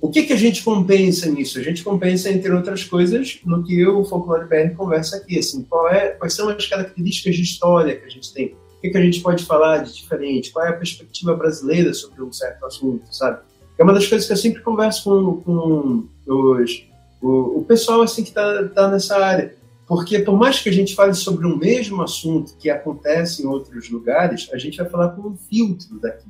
O que, que a gente compensa nisso? A gente compensa, entre outras coisas, no que eu, o Folclore BR, conversa aqui. Assim, qual é, quais são as características de história que a gente tem? O que, que a gente pode falar de diferente? Qual é a perspectiva brasileira sobre um certo assunto, sabe? É uma das coisas que eu sempre converso com, com os, o, o pessoal assim que está tá nessa área porque, por mais que a gente fale sobre um mesmo assunto que acontece em outros lugares, a gente vai falar com um filtro daqui.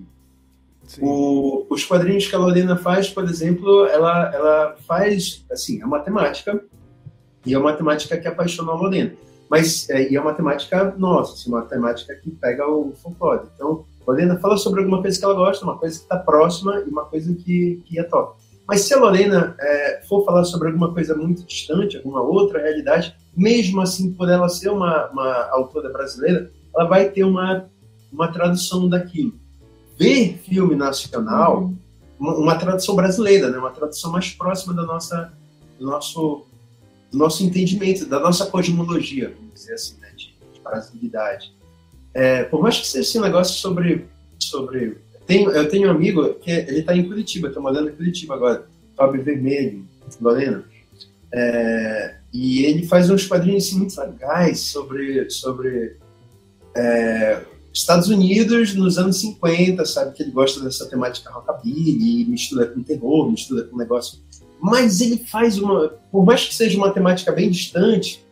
O, os quadrinhos que a Lorena faz, por exemplo, ela, ela faz, assim, é matemática, e é uma matemática que apaixona a Lorena. Mas, é, e é uma matemática nossa, assim, uma matemática que pega o folclore. Então, Lorena fala sobre alguma coisa que ela gosta, uma coisa que está próxima e uma coisa que, que é top. Mas se a Lorena é, for falar sobre alguma coisa muito distante, alguma outra realidade, mesmo assim, por ela ser uma, uma autora brasileira, ela vai ter uma, uma tradução daquilo. Ver filme nacional, uhum. uma, uma, tradução brasileira, né? uma tradução mais próxima da nossa, do nosso, do nosso entendimento, da nossa cosmologia, vamos dizer assim, né, de, de brasilidade. É, por mais que seja esse negócio sobre. sobre tenho, eu tenho um amigo que ele está em Curitiba, está morando em Curitiba agora, Fábio Vermelho, Lorena. É, e ele faz uns quadrinhos assim, muito legais sobre, sobre é, Estados Unidos nos anos 50, sabe? Que ele gosta dessa temática rockabilly, mistura com terror, mistura com negócio. Mas ele faz uma. Por mais que seja uma temática bem distante,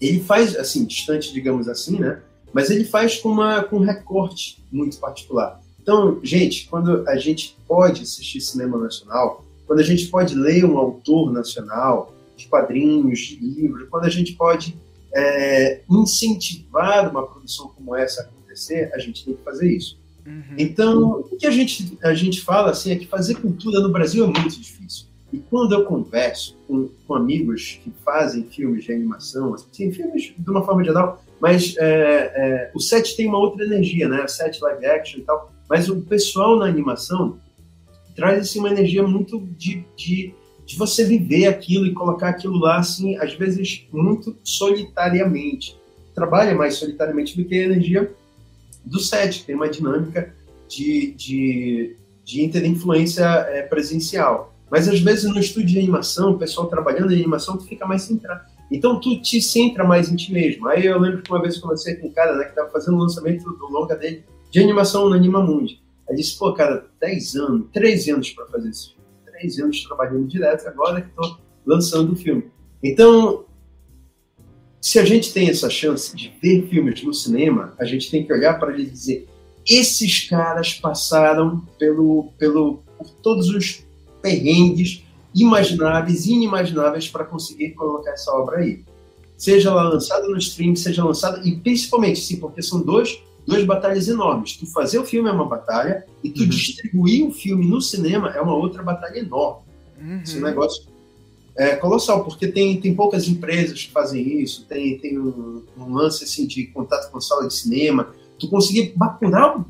ele faz, assim, distante, digamos assim, né? Mas ele faz com, uma, com um recorte muito particular. Então, gente, quando a gente pode assistir cinema nacional, quando a gente pode ler um autor nacional, de quadrinhos, de livros, quando a gente pode é, incentivar uma produção como essa a acontecer, a gente tem que fazer isso. Uhum. Então, o que a gente, a gente fala assim, é que fazer cultura no Brasil é muito difícil. E quando eu converso com, com amigos que fazem filmes de animação, assim, filmes de uma forma geral, mas é, é, o set tem uma outra energia, né? O set live action e tal. Mas o pessoal na animação traz assim, uma energia muito de, de, de você viver aquilo e colocar aquilo lá, assim, às vezes muito solitariamente. Trabalha mais solitariamente do que a energia do set, tem uma dinâmica de, de, de interinfluência é, presencial. Mas às vezes no estúdio de animação, o pessoal trabalhando em animação, tu fica mais centrado. Então tu te centra mais em ti mesmo. Aí eu lembro que uma vez eu conversei com um cara né, que estava fazendo o lançamento do longa dele de animação no Anima Mundi. Aí disse, pô, cara, 10 anos, 3 anos para fazer isso 10 anos trabalhando direto, agora que estou lançando o filme. Então, se a gente tem essa chance de ver filmes no cinema, a gente tem que olhar para eles e dizer: esses caras passaram pelo, pelo, por todos os perrengues imagináveis e inimagináveis para conseguir colocar essa obra aí. Seja ela lançada no stream, seja lançada, e principalmente, sim, porque são dois duas batalhas enormes. Tu fazer o filme é uma batalha e tu uhum. distribuir o filme no cinema é uma outra batalha enorme. Uhum. Esse negócio é colossal, porque tem, tem poucas empresas que fazem isso, tem, tem um, um lance assim, de contato com sala de cinema. Tu conseguir Bacurau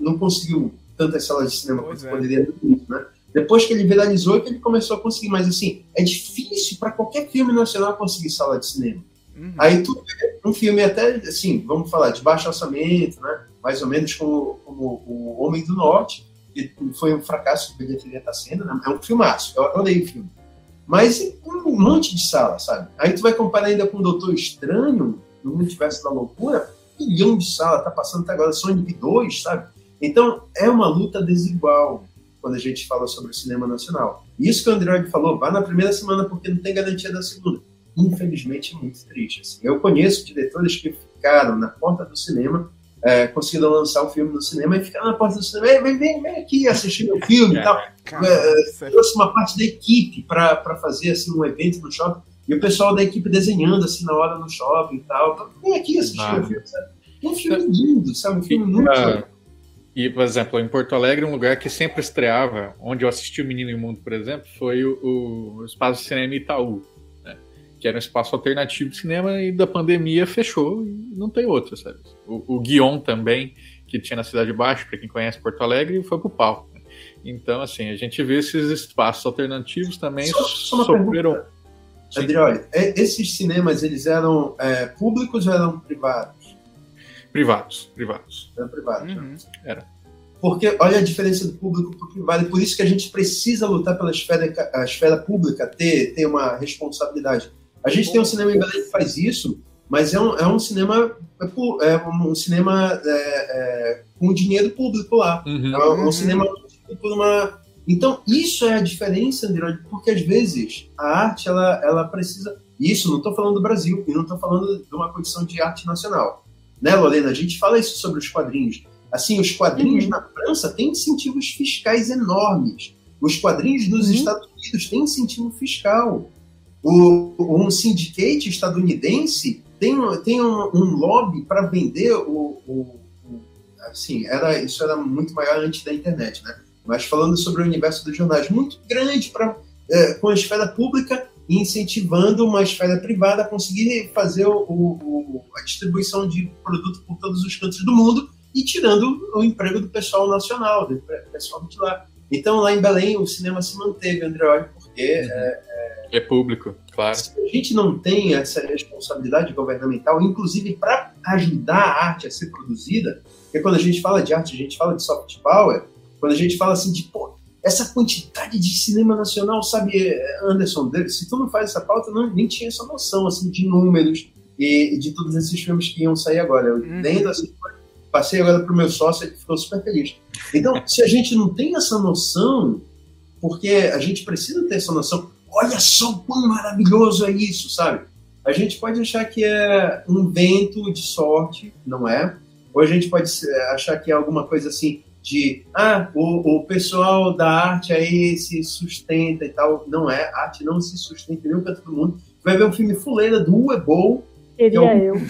não conseguiu tantas salas de cinema pois quanto é. poderia né? Depois que ele viralizou, que ele começou a conseguir. Mas assim, é difícil para qualquer filme nacional conseguir sala de cinema. Uhum. Aí tu vê um filme até, assim, vamos falar, de baixo orçamento, né? Mais ou menos como, como O Homem do Norte, que foi um fracasso de bilheteria tá sendo, né? É um filmaço, eu adorei o filme. Mas um monte de sala, sabe? Aí tu vai comparar ainda com o Doutor Estranho, no Multiverso da Loucura, milhão de sala, tá passando até agora Sonic 2, sabe? Então, é uma luta desigual quando a gente fala sobre o cinema nacional. Isso que o André falou, vá na primeira semana porque não tem garantia da segunda infelizmente, muito triste. Assim. Eu conheço diretores que ficaram na porta do cinema, é, conseguiram lançar o filme no cinema e ficaram na porta do cinema, vem, vem, vem aqui assistir meu filme e tal. É, trouxe uma parte da equipe para fazer assim, um evento no shopping e o pessoal da equipe desenhando assim na hora no shopping e tal. Então, vem aqui assistir ah. meu filme, sabe? Um filme lindo, sabe? Um filme muito. Uh, e, por exemplo, em Porto Alegre, um lugar que sempre estreava, onde eu assisti o Menino Imundo, por exemplo, foi o, o Espaço Cinema Itaú que era um espaço alternativo de cinema, e da pandemia fechou e não tem outro, sabe? O, o Guion também, que tinha na Cidade Baixa, para quem conhece Porto Alegre, foi pro pau. Né? Então, assim, a gente vê esses espaços alternativos também só, só sofreram. Adrioli, é, esses cinemas, eles eram é, públicos ou eram privados? Privados, privados. Eram privados. Né? Uhum. Era. Porque olha a diferença do público para o privado, e por isso que a gente precisa lutar pela esfera, a esfera pública, ter, ter uma responsabilidade a gente tem um cinema em Belém que faz isso, mas é um, é um cinema é, é um cinema é, é, com dinheiro público lá. Uhum. É um, uhum. cinema por uma. Então isso é a diferença, André, porque às vezes a arte ela, ela precisa. Isso não estou falando do Brasil e não estou falando de uma condição de arte nacional, né, Lorena? A gente fala isso sobre os quadrinhos. Assim, os quadrinhos uhum. na França têm incentivos fiscais enormes. Os quadrinhos dos uhum. Estados Unidos têm incentivo fiscal. O, um syndicate estadunidense tem, tem um, um lobby para vender o, o, o, assim, era, isso era muito maior antes da internet, né? Mas falando sobre o universo dos jornais, muito grande para é, com a esfera pública incentivando uma esfera privada a conseguir fazer o, o, a distribuição de produto por todos os cantos do mundo e tirando o emprego do pessoal nacional, do pessoal de lá. Então, lá em Belém, o cinema se manteve, André, porque uhum. é, é público. Claro. Se a gente não tem essa responsabilidade governamental, inclusive para ajudar a arte a ser produzida, porque quando a gente fala de arte, a gente fala de soft power, quando a gente fala assim de, pô, essa quantidade de cinema nacional, sabe, Anderson, se tu não faz essa pauta, não, nem tinha essa noção, assim, de números e de todos esses filmes que iam sair agora. Eu uhum. dentro, assim, passei agora pro meu sócio, que ficou super feliz. Então, se a gente não tem essa noção, porque a gente precisa ter essa noção, olha só quão maravilhoso é isso, sabe? A gente pode achar que é um vento de sorte, não é? Ou a gente pode achar que é alguma coisa assim de, ah, o, o pessoal da arte aí se sustenta e tal. Não é, a arte não se sustenta nem para todo mundo. Vai ver um filme fuleira do Uebol. Seria é eu.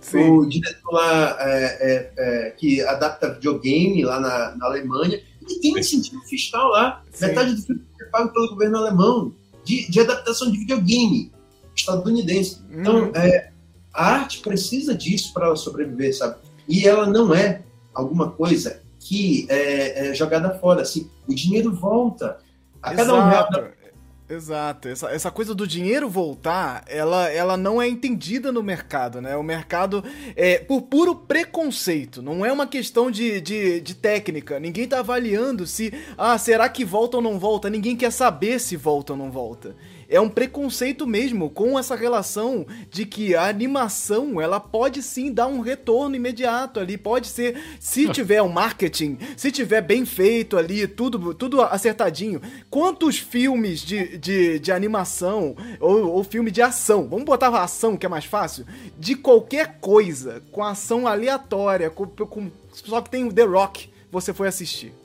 Sim. o diretor lá é, é, é, que adapta videogame lá na, na Alemanha, e tem um incentivo fiscal lá. Sim. Metade do filme é pago pelo governo alemão de, de adaptação de videogame estadunidense. Então, uhum. é, a arte precisa disso para ela sobreviver, sabe? E ela não é alguma coisa que é, é jogada fora. Assim, o dinheiro volta. A cada um real Exato. Essa, essa coisa do dinheiro voltar, ela, ela não é entendida no mercado, né? O mercado é por puro preconceito. Não é uma questão de, de, de técnica. Ninguém tá avaliando se, ah, será que volta ou não volta? Ninguém quer saber se volta ou não volta é um preconceito mesmo com essa relação de que a animação ela pode sim dar um retorno imediato ali, pode ser se tiver um marketing, se tiver bem feito ali, tudo, tudo acertadinho. Quantos filmes de, de, de animação ou, ou filme de ação, vamos botar a ação que é mais fácil, de qualquer coisa, com ação aleatória, com, com, só que tem o The Rock, você foi assistir.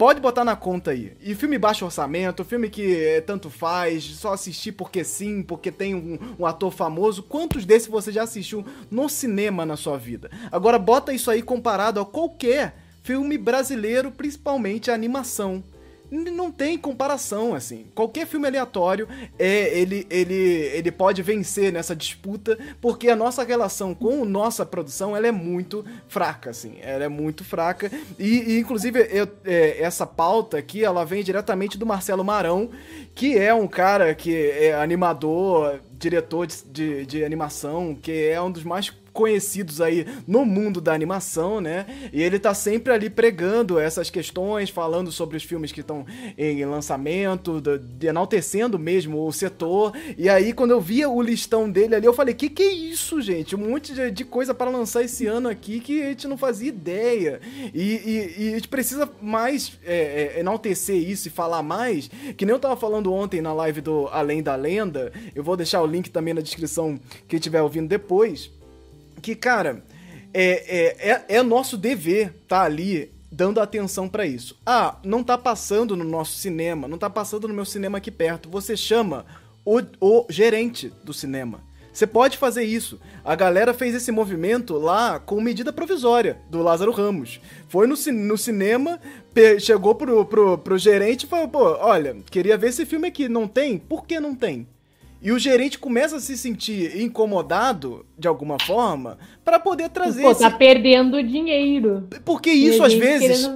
Pode botar na conta aí. E filme baixo orçamento, filme que é, tanto faz, só assistir porque sim, porque tem um, um, ator famoso. Quantos desses você já assistiu no cinema na sua vida? Agora bota isso aí comparado a qualquer filme brasileiro, principalmente a animação não tem comparação, assim. Qualquer filme aleatório, é, ele, ele, ele pode vencer nessa disputa, porque a nossa relação com nossa produção, ela é muito fraca, assim. Ela é muito fraca. E, e inclusive, eu, é, essa pauta aqui, ela vem diretamente do Marcelo Marão, que é um cara que é animador, diretor de, de, de animação, que é um dos mais conhecidos aí no mundo da animação, né? E ele tá sempre ali pregando essas questões, falando sobre os filmes que estão em lançamento, de, enaltecendo mesmo o setor. E aí, quando eu via o listão dele ali, eu falei: que que é isso, gente? Um monte de, de coisa para lançar esse ano aqui que a gente não fazia ideia. E, e, e a gente precisa mais é, é, enaltecer isso e falar mais. Que nem eu tava falando ontem na live do Além da Lenda. Eu vou deixar o link também na descrição, quem estiver ouvindo depois que, cara, é, é, é, é nosso dever tá ali dando atenção para isso. Ah, não tá passando no nosso cinema, não tá passando no meu cinema aqui perto. Você chama o, o gerente do cinema. Você pode fazer isso. A galera fez esse movimento lá com medida provisória do Lázaro Ramos. Foi no, no cinema, chegou pro, pro, pro gerente e falou: pô, olha, queria ver esse filme aqui. Não tem? Por que não tem? E o gerente começa a se sentir incomodado, de alguma forma, para poder trazer. Pô, esse... tá perdendo dinheiro. Porque isso, às vezes.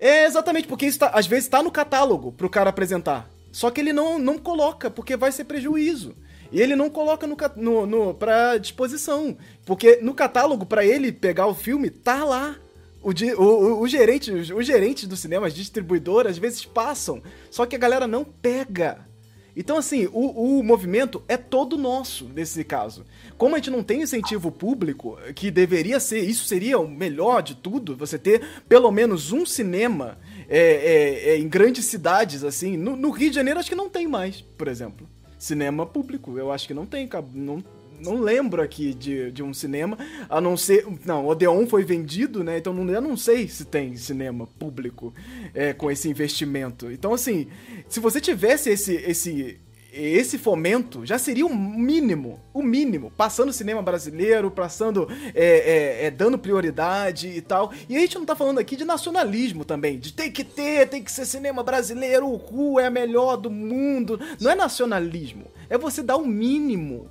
É, exatamente, porque isso tá, às vezes tá no catálogo pro cara apresentar. Só que ele não, não coloca, porque vai ser prejuízo. E ele não coloca no, no, no pra disposição. Porque no catálogo, para ele pegar o filme, tá lá. O, o, o, gerente, os gerentes do cinema, as distribuidoras, às vezes passam. Só que a galera não pega. Então, assim, o, o movimento é todo nosso nesse caso. Como a gente não tem incentivo público, que deveria ser, isso seria o melhor de tudo, você ter pelo menos um cinema é, é, é, em grandes cidades, assim. No, no, Rio de Janeiro, acho que não tem mais, por exemplo. Cinema público, eu acho que não tem, não, não lembro aqui de, de um cinema, a não ser. Não, Odeon foi vendido, né? Então não, eu não sei se tem cinema público é, com esse investimento. Então, assim, se você tivesse esse, esse, esse fomento já seria o mínimo, o mínimo, passando cinema brasileiro, passando, é, é, é, dando prioridade e tal. E a gente não tá falando aqui de nacionalismo também, de tem que ter, tem que ser cinema brasileiro, o Ru é a melhor do mundo. Não é nacionalismo, é você dar o mínimo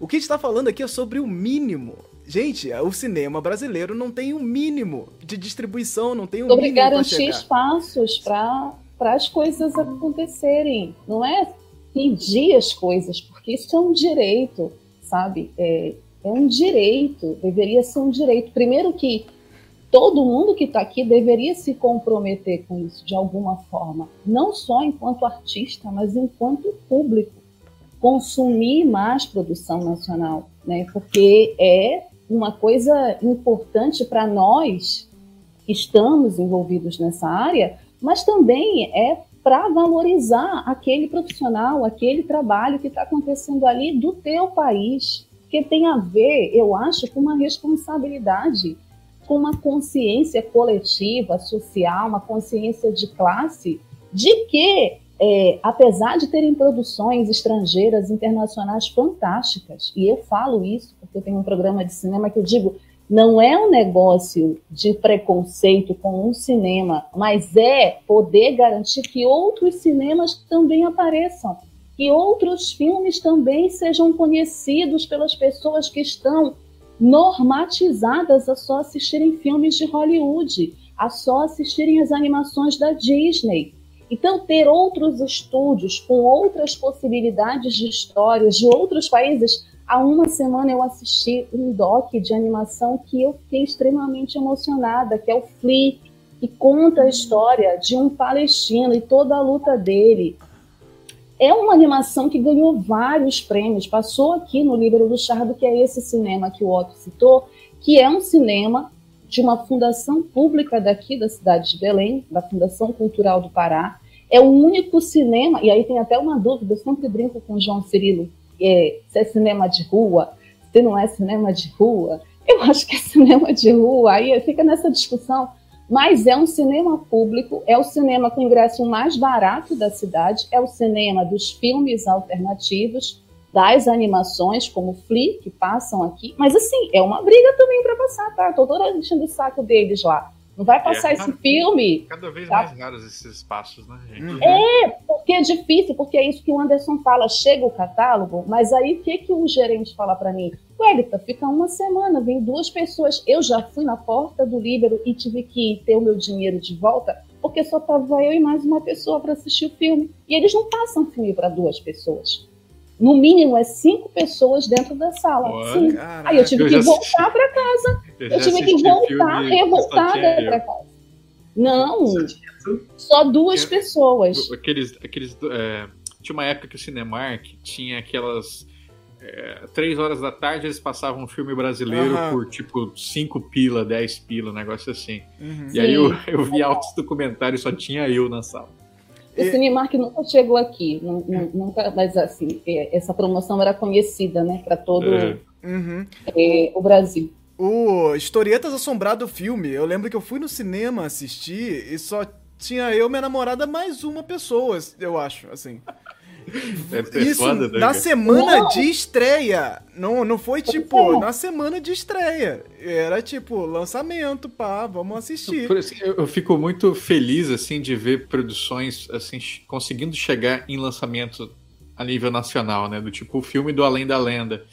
o que a gente tá falando aqui é sobre o mínimo. Gente, o cinema brasileiro não tem o um mínimo de distribuição, não tem o um sobre mínimo. Sobre garantir espaços para as coisas acontecerem. Não é pedir as coisas, porque isso é um direito, sabe? É, é um direito, deveria ser um direito. Primeiro que todo mundo que está aqui deveria se comprometer com isso de alguma forma, não só enquanto artista, mas enquanto público, consumir mais produção nacional, né? Porque é uma coisa importante para nós que estamos envolvidos nessa área, mas também é para valorizar aquele profissional, aquele trabalho que está acontecendo ali do teu país, que tem a ver, eu acho, com uma responsabilidade, com uma consciência coletiva, social, uma consciência de classe, de que, é, apesar de terem produções estrangeiras, internacionais fantásticas, e eu falo isso porque eu tenho um programa de cinema que eu digo, não é um negócio de preconceito com um cinema, mas é poder garantir que outros cinemas também apareçam, que outros filmes também sejam conhecidos pelas pessoas que estão normatizadas a só assistirem filmes de Hollywood, a só assistirem as animações da Disney. Então, ter outros estúdios com outras possibilidades de histórias de outros países Há uma semana eu assisti um doc de animação que eu fiquei extremamente emocionada, que é o Flea, que conta a história de um palestino e toda a luta dele. É uma animação que ganhou vários prêmios, passou aqui no Livro do Chardo, que é esse cinema que o Otto citou, que é um cinema de uma fundação pública daqui da cidade de Belém, da Fundação Cultural do Pará. É o único cinema, e aí tem até uma dúvida, eu sempre brinco com o João Cirilo, é, se é cinema de rua, se não é cinema de rua. Eu acho que é cinema de rua, aí fica nessa discussão. Mas é um cinema público, é o cinema com ingresso mais barato da cidade, é o cinema dos filmes alternativos, das animações, como Flea, que passam aqui. Mas, assim, é uma briga também para passar, tá? Tô toda enchendo o saco deles lá. Não vai passar é, esse filme. Cada vez tá? mais raros esses espaços, né, gente? Uhum. É, porque é difícil, porque é isso que o Anderson fala. Chega o catálogo, mas aí o que, que o gerente fala para mim? Wellington, fica uma semana, vem duas pessoas. Eu já fui na porta do Líbero e tive que ter o meu dinheiro de volta, porque só tava eu e mais uma pessoa para assistir o filme. E eles não passam filme para duas pessoas no mínimo é cinco pessoas dentro da sala. Sim. Aí eu tive eu que voltar para casa. Eu, eu tive que voltar revoltada para casa. Não, só duas pessoas. Aqueles, aqueles, é, tinha uma época que o Cinemark tinha aquelas é, três horas da tarde eles passavam um filme brasileiro uhum. por tipo cinco pila, dez pila, um negócio assim. Uhum. E Sim. aí eu, eu vi altos documentários, só tinha eu na sala. O e... Cinemark nunca chegou aqui, nunca, mas assim, é, essa promoção era conhecida, né, para todo é. Uhum. é, o Brasil. O Historietas Assombrado filme, eu lembro que eu fui no cinema assistir e só tinha eu, minha namorada, mais uma pessoa, eu acho, assim. Isso foda, né, na semana de estreia. Não, não foi tipo na semana de estreia. Era tipo lançamento, pá, vamos assistir. Por assim, eu, eu fico muito feliz assim de ver produções assim conseguindo chegar em lançamento a nível nacional, né? Do tipo o filme do Além da Lenda,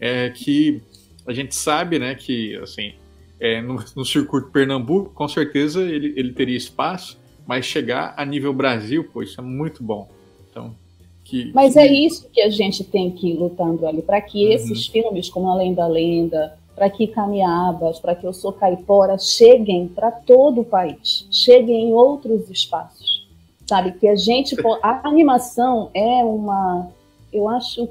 é que a gente sabe, né, que assim é, no, no circuito Pernambuco, com certeza ele, ele teria espaço, mas chegar a nível Brasil, pô, isso é muito bom. Que, Mas é isso que a gente tem que ir lutando ali, para que uhum. esses filmes como Além da Lenda, para que Camiabas, para que Eu Sou Caipora cheguem para todo o país, cheguem em outros espaços, sabe? Que a gente, a animação é uma, eu acho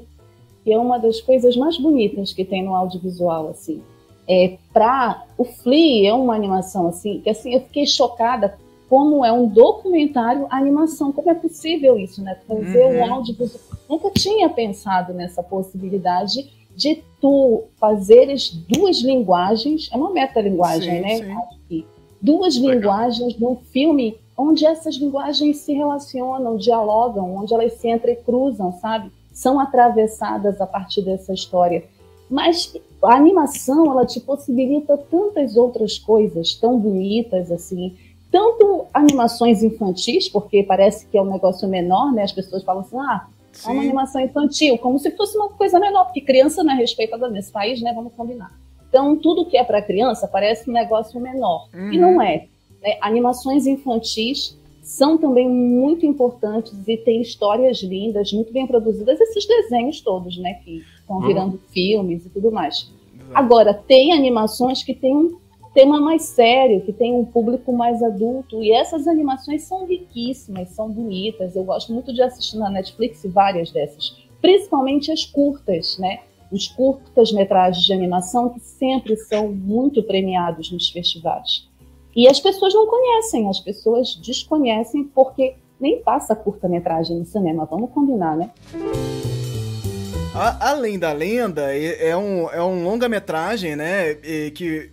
que é uma das coisas mais bonitas que tem no audiovisual, assim. É, para o Flea é uma animação assim, que assim eu fiquei chocada como é um documentário, animação. Como é possível isso, né? Fazer uhum. um áudio. Nunca tinha pensado nessa possibilidade de tu fazeres duas linguagens, é uma metalinguagem, sim, né? Sim. Duas Legal. linguagens num filme onde essas linguagens se relacionam, dialogam, onde elas se entrecruzam, sabe? São atravessadas a partir dessa história. Mas a animação, ela te possibilita tantas outras coisas tão bonitas, assim, tanto animações infantis, porque parece que é um negócio menor, né? As pessoas falam assim, ah, Sim. é uma animação infantil, como se fosse uma coisa menor, porque criança não é respeitada nesse país, né? Vamos combinar. Então, tudo que é para criança parece um negócio menor. Uhum. E não é. Né? Animações infantis são também muito importantes e têm histórias lindas, muito bem produzidas, esses desenhos todos, né, que estão virando uhum. filmes e tudo mais. Agora, tem animações que têm um tema mais sério, que tem um público mais adulto, e essas animações são riquíssimas, são bonitas. Eu gosto muito de assistir na Netflix várias dessas, principalmente as curtas, né? Os curtas-metragens de animação que sempre são muito premiados nos festivais. E as pessoas não conhecem, as pessoas desconhecem porque nem passa curta-metragem no cinema, vamos combinar, né? A, Além da Lenda é, um, é um longa-metragem, né? Que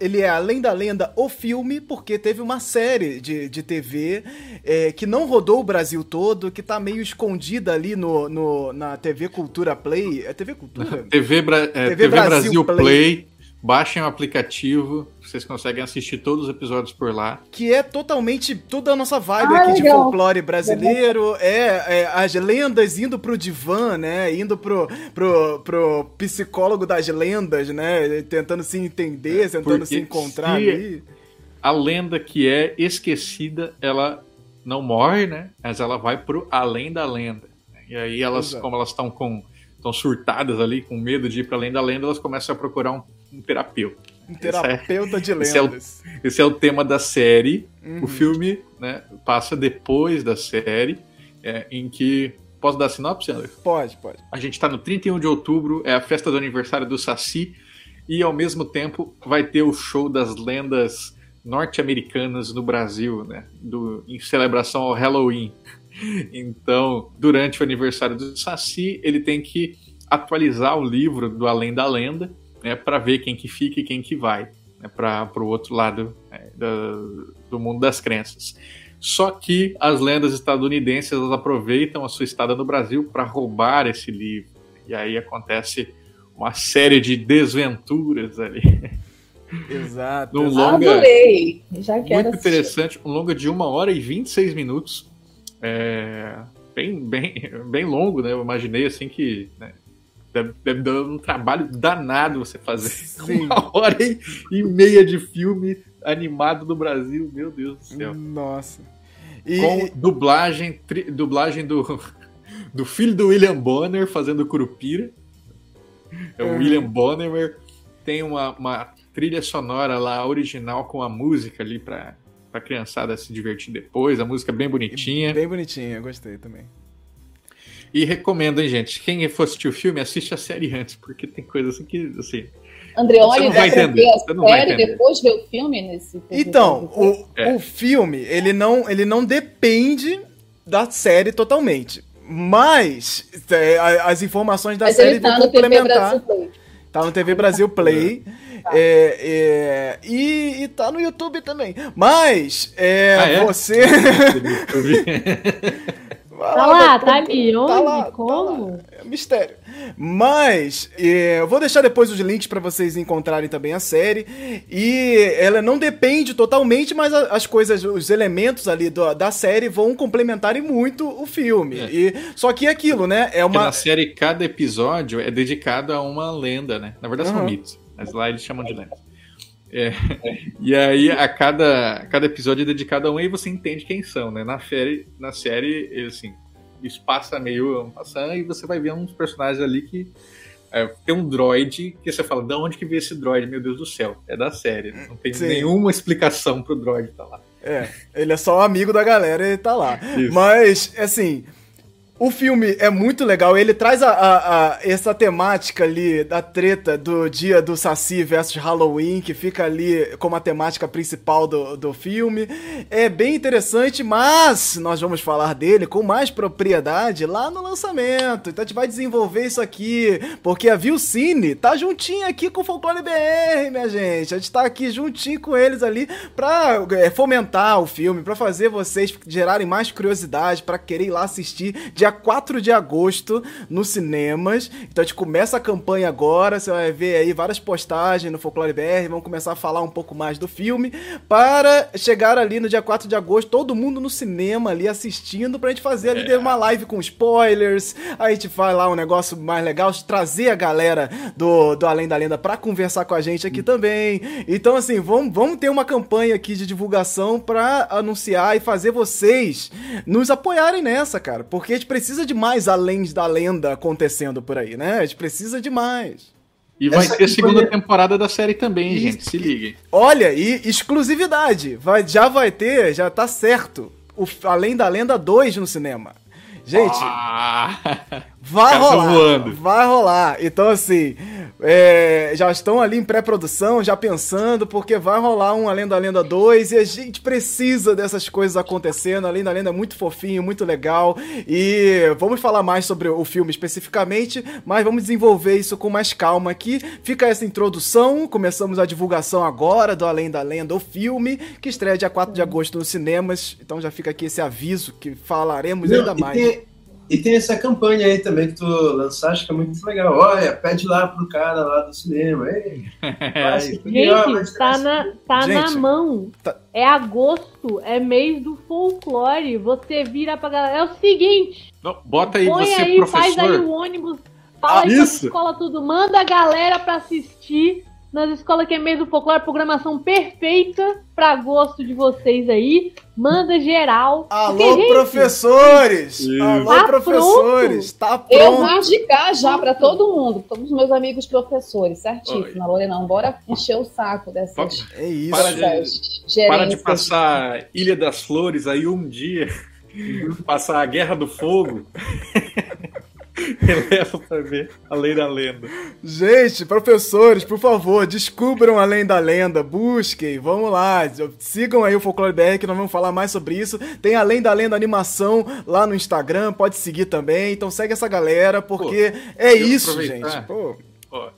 ele é além da lenda o filme, porque teve uma série de, de TV é, que não rodou o Brasil todo, que tá meio escondida ali no, no na TV Cultura Play. É TV Cultura? TV, Bra é, TV, TV Brasil, Brasil Play. Play Baixem o aplicativo, vocês conseguem assistir todos os episódios por lá. Que é totalmente toda a nossa vibe ah, aqui legal. de folclore brasileiro. É, é, as lendas indo pro divã, né? Indo pro, pro, pro psicólogo das lendas, né? Tentando se entender, tentando Porque se encontrar se ali. A lenda que é esquecida, ela não morre, né? Mas ela vai pro além da lenda. E aí elas, Exato. como elas estão com estão surtadas ali, com medo de ir para além da lenda, elas começam a procurar um um terapeuta. Um terapeuta é, de lendas. Esse é, o, esse é, o, tema da série. Uhum. O filme né, passa depois da série, é, em que. Posso dar sinopse, André? Pode, pode. A gente está no 31 de outubro, é a festa do aniversário do Saci, e ao mesmo tempo vai ter o show das lendas norte-americanas no Brasil, né? Do, em celebração ao Halloween. Então, durante o aniversário do Saci, ele tem que atualizar o livro do Além da Lenda né, para ver quem que fica e quem que vai né, para o outro lado né, do, do mundo das crenças. Só que as lendas estadunidenses elas aproveitam a sua estada no Brasil para roubar esse livro. E aí acontece uma série de desventuras ali. Exato. Um longa, Adorei. Já quero muito assistir. interessante, um longa de uma hora e 26 minutos. É, bem, bem, bem longo, né? Eu imaginei assim que né, Deve, deve dar um trabalho danado você fazer Sim. uma hora e, e meia de filme animado no Brasil, meu Deus do céu. Nossa. E... Com dublagem, tri, dublagem do, do filho do William Bonner fazendo Curupira. É o uhum. William Bonner. Tem uma, uma trilha sonora lá original com a música ali pra, pra criançada se divertir depois. A música é bem bonitinha. Bem bonitinha, gostei também. E recomendo, hein, gente? Quem for assistir o filme, assiste a série antes, porque tem coisas assim que, assim... Andreoli vai entender, a série depois ver o filme nesse... Então, o, é. o filme, ele não, ele não depende da série totalmente. Mas é, as informações da Mas série tá vão complementar. Tá no TV Brasil Play. Tá. É, é, e, e tá no YouTube também. Mas, é, ah, é? você. Tá lá, tá ali. Onde? Tá lá, Como? Tá lá. É mistério. Mas é, eu vou deixar depois os links para vocês encontrarem também a série. E ela não depende totalmente, mas as coisas, os elementos ali do, da série vão complementarem muito o filme. É. E, só que é aquilo, né? É uma. Porque na série, cada episódio é dedicado a uma lenda, né? Na verdade, uhum. são mitos. Mas lá eles chamam de lendas. É. E aí, a cada, a cada episódio é dedicado a um e você entende quem são, né? Na série, na série assim, isso passa meio passando e você vai ver uns personagens ali que é, tem um droid que você fala, de onde que veio esse droid? Meu Deus do céu, é da série. Não tem Sim. nenhuma explicação pro droid tá lá. É, ele é só amigo da galera e tá lá. Isso. Mas, assim, o filme é muito legal, ele traz a, a, a, essa temática ali da treta do dia do Saci versus Halloween, que fica ali como a temática principal do, do filme. É bem interessante, mas nós vamos falar dele com mais propriedade lá no lançamento. Então a gente vai desenvolver isso aqui, porque a Vilcine tá juntinho aqui com o Folclore BR, minha gente. A gente tá aqui juntinho com eles ali pra é, fomentar o filme, pra fazer vocês gerarem mais curiosidade, pra querer ir lá assistir de 4 de agosto nos cinemas. Então a gente começa a campanha agora, você vai ver aí várias postagens no Folclore BR, vamos começar a falar um pouco mais do filme, para chegar ali no dia 4 de agosto, todo mundo no cinema ali assistindo, pra gente fazer ali é. uma live com spoilers, a gente faz lá um negócio mais legal, trazer a galera do, do Além da Lenda pra conversar com a gente aqui também. Então assim, vamos, vamos ter uma campanha aqui de divulgação pra anunciar e fazer vocês nos apoiarem nessa, cara, porque a gente precisa de mais além da lenda acontecendo por aí, né? A gente precisa de mais. E vai Essa ter a segunda foi... temporada da série também, e... gente. Se liguem. Olha, e exclusividade. Vai, já vai ter, já tá certo. O Além da Lenda 2 no cinema. Gente, ah, vai rolar. Voando. Vai rolar. Então, assim, é, já estão ali em pré-produção, já pensando, porque vai rolar um Além da Lenda 2 e a gente precisa dessas coisas acontecendo. Além da Lenda é muito fofinho, muito legal. E vamos falar mais sobre o filme especificamente, mas vamos desenvolver isso com mais calma aqui. Fica essa introdução. Começamos a divulgação agora do Além da Lenda, o filme, que estreia dia 4 de agosto nos cinemas. Então já fica aqui esse aviso que falaremos Não, ainda mais. Tem e tem essa campanha aí também que tu lançaste, que é muito legal. Olha, pede lá pro cara lá do cinema. Ei, Gente, tá, na, tá Gente, na mão. Tá... É agosto, é mês do folclore. Você vira pra galera. É o seguinte. Não, bota aí, põe você, aí, professor. faz aí o ônibus. Fala ah, aí isso? escola tudo. Manda a galera pra assistir nas escolas que é mesmo folclore, programação perfeita para gosto de vocês aí. Manda geral. Alô, Porque, gente, professores! Alô, tá professores! Pronto. Tá pronto. Eu vou indicar já para todo mundo, todos os meus amigos professores, certíssimo. Na Lorena, bora encher o saco dessas. É isso. Para de, para de passar Ilha das Flores aí um dia. passar a Guerra do Fogo. Eleva pra ver Além da Lenda. Gente, professores, por favor, descubram Além da Lenda, busquem, vamos lá, sigam aí o Folclore BR que nós vamos falar mais sobre isso. Tem Além da Lenda animação lá no Instagram, pode seguir também, então segue essa galera, porque Pô, é isso, gente. Pô. Pô.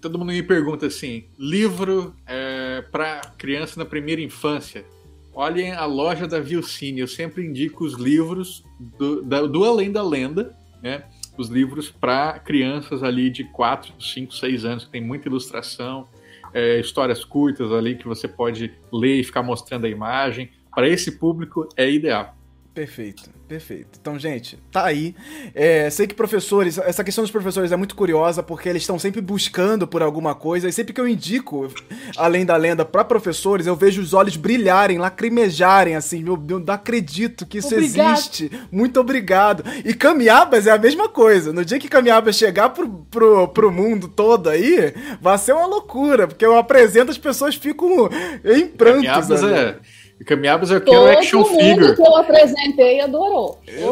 Todo mundo me pergunta assim: livro é, para criança na primeira infância. Olhem a loja da Vilcine, eu sempre indico os livros do, da, do Além da Lenda, né? Os livros para crianças ali de 4, 5, 6 anos, que tem muita ilustração, é, histórias curtas ali que você pode ler e ficar mostrando a imagem. Para esse público é ideal. Perfeito, perfeito. Então, gente, tá aí. É, sei que professores, essa questão dos professores é muito curiosa porque eles estão sempre buscando por alguma coisa e sempre que eu indico além da lenda para professores, eu vejo os olhos brilharem, lacrimejarem assim, meu Deus, não acredito que isso obrigado. existe. Muito obrigado. E Camiabas é a mesma coisa. No dia que Camiabas chegar pro, pro, pro mundo todo aí, vai ser uma loucura, porque eu apresento as pessoas ficam em prantos. Camiabas é Caminhadas eu quero Todo action figure. que eu apresentei adorou. É,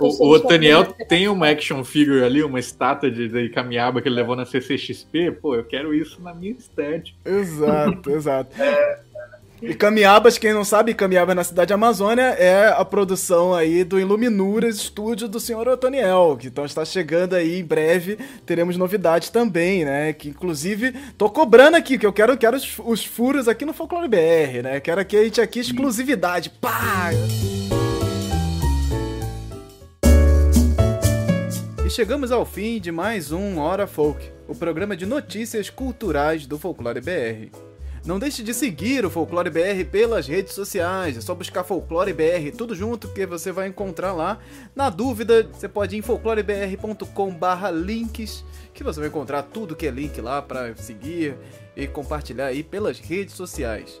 o, o Daniel tem uma action figure ali, uma estátua de, de Camiaba que ele levou na CCXP. Pô, eu quero isso na minha estante. Exato, exato. E Camiabas, quem não sabe, Camiabas na cidade Amazônia é a produção aí do Iluminuras estúdio do senhor Otoniel, que então está chegando aí em breve, teremos novidades também, né? Que inclusive tô cobrando aqui, que eu quero, quero os, os furos aqui no Folclore BR, né? Quero que a gente aqui exclusividade. Pá! E chegamos ao fim de mais um Hora Folk, o programa de notícias culturais do Folclore BR. Não deixe de seguir o Folclore BR pelas redes sociais. É só buscar Folclore BR tudo junto que você vai encontrar lá. Na dúvida, você pode ir em folclorebr.com/links, que você vai encontrar tudo que é link lá para seguir e compartilhar aí pelas redes sociais.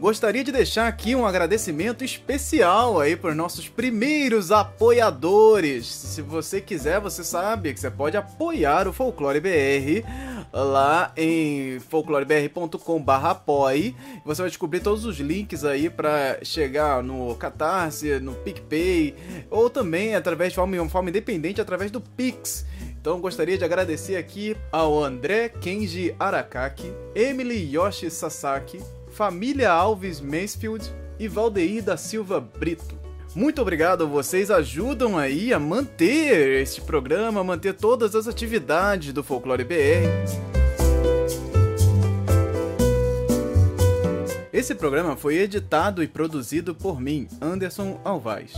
Gostaria de deixar aqui um agradecimento especial aí para nossos primeiros apoiadores. Se você quiser, você sabe que você pode apoiar o Folclore BR lá em folclorebr.com/apoie. Você vai descobrir todos os links aí para chegar no Catarse, no PicPay ou também através de forma, forma independente através do Pix. Então gostaria de agradecer aqui ao André Kenji Arakaki, Emily Yoshi Sasaki, Família Alves Mansfield e Valdeir da Silva Brito. Muito obrigado, vocês ajudam aí a manter este programa, manter todas as atividades do Folclore BR. Esse programa foi editado e produzido por mim, Anderson Alvaz.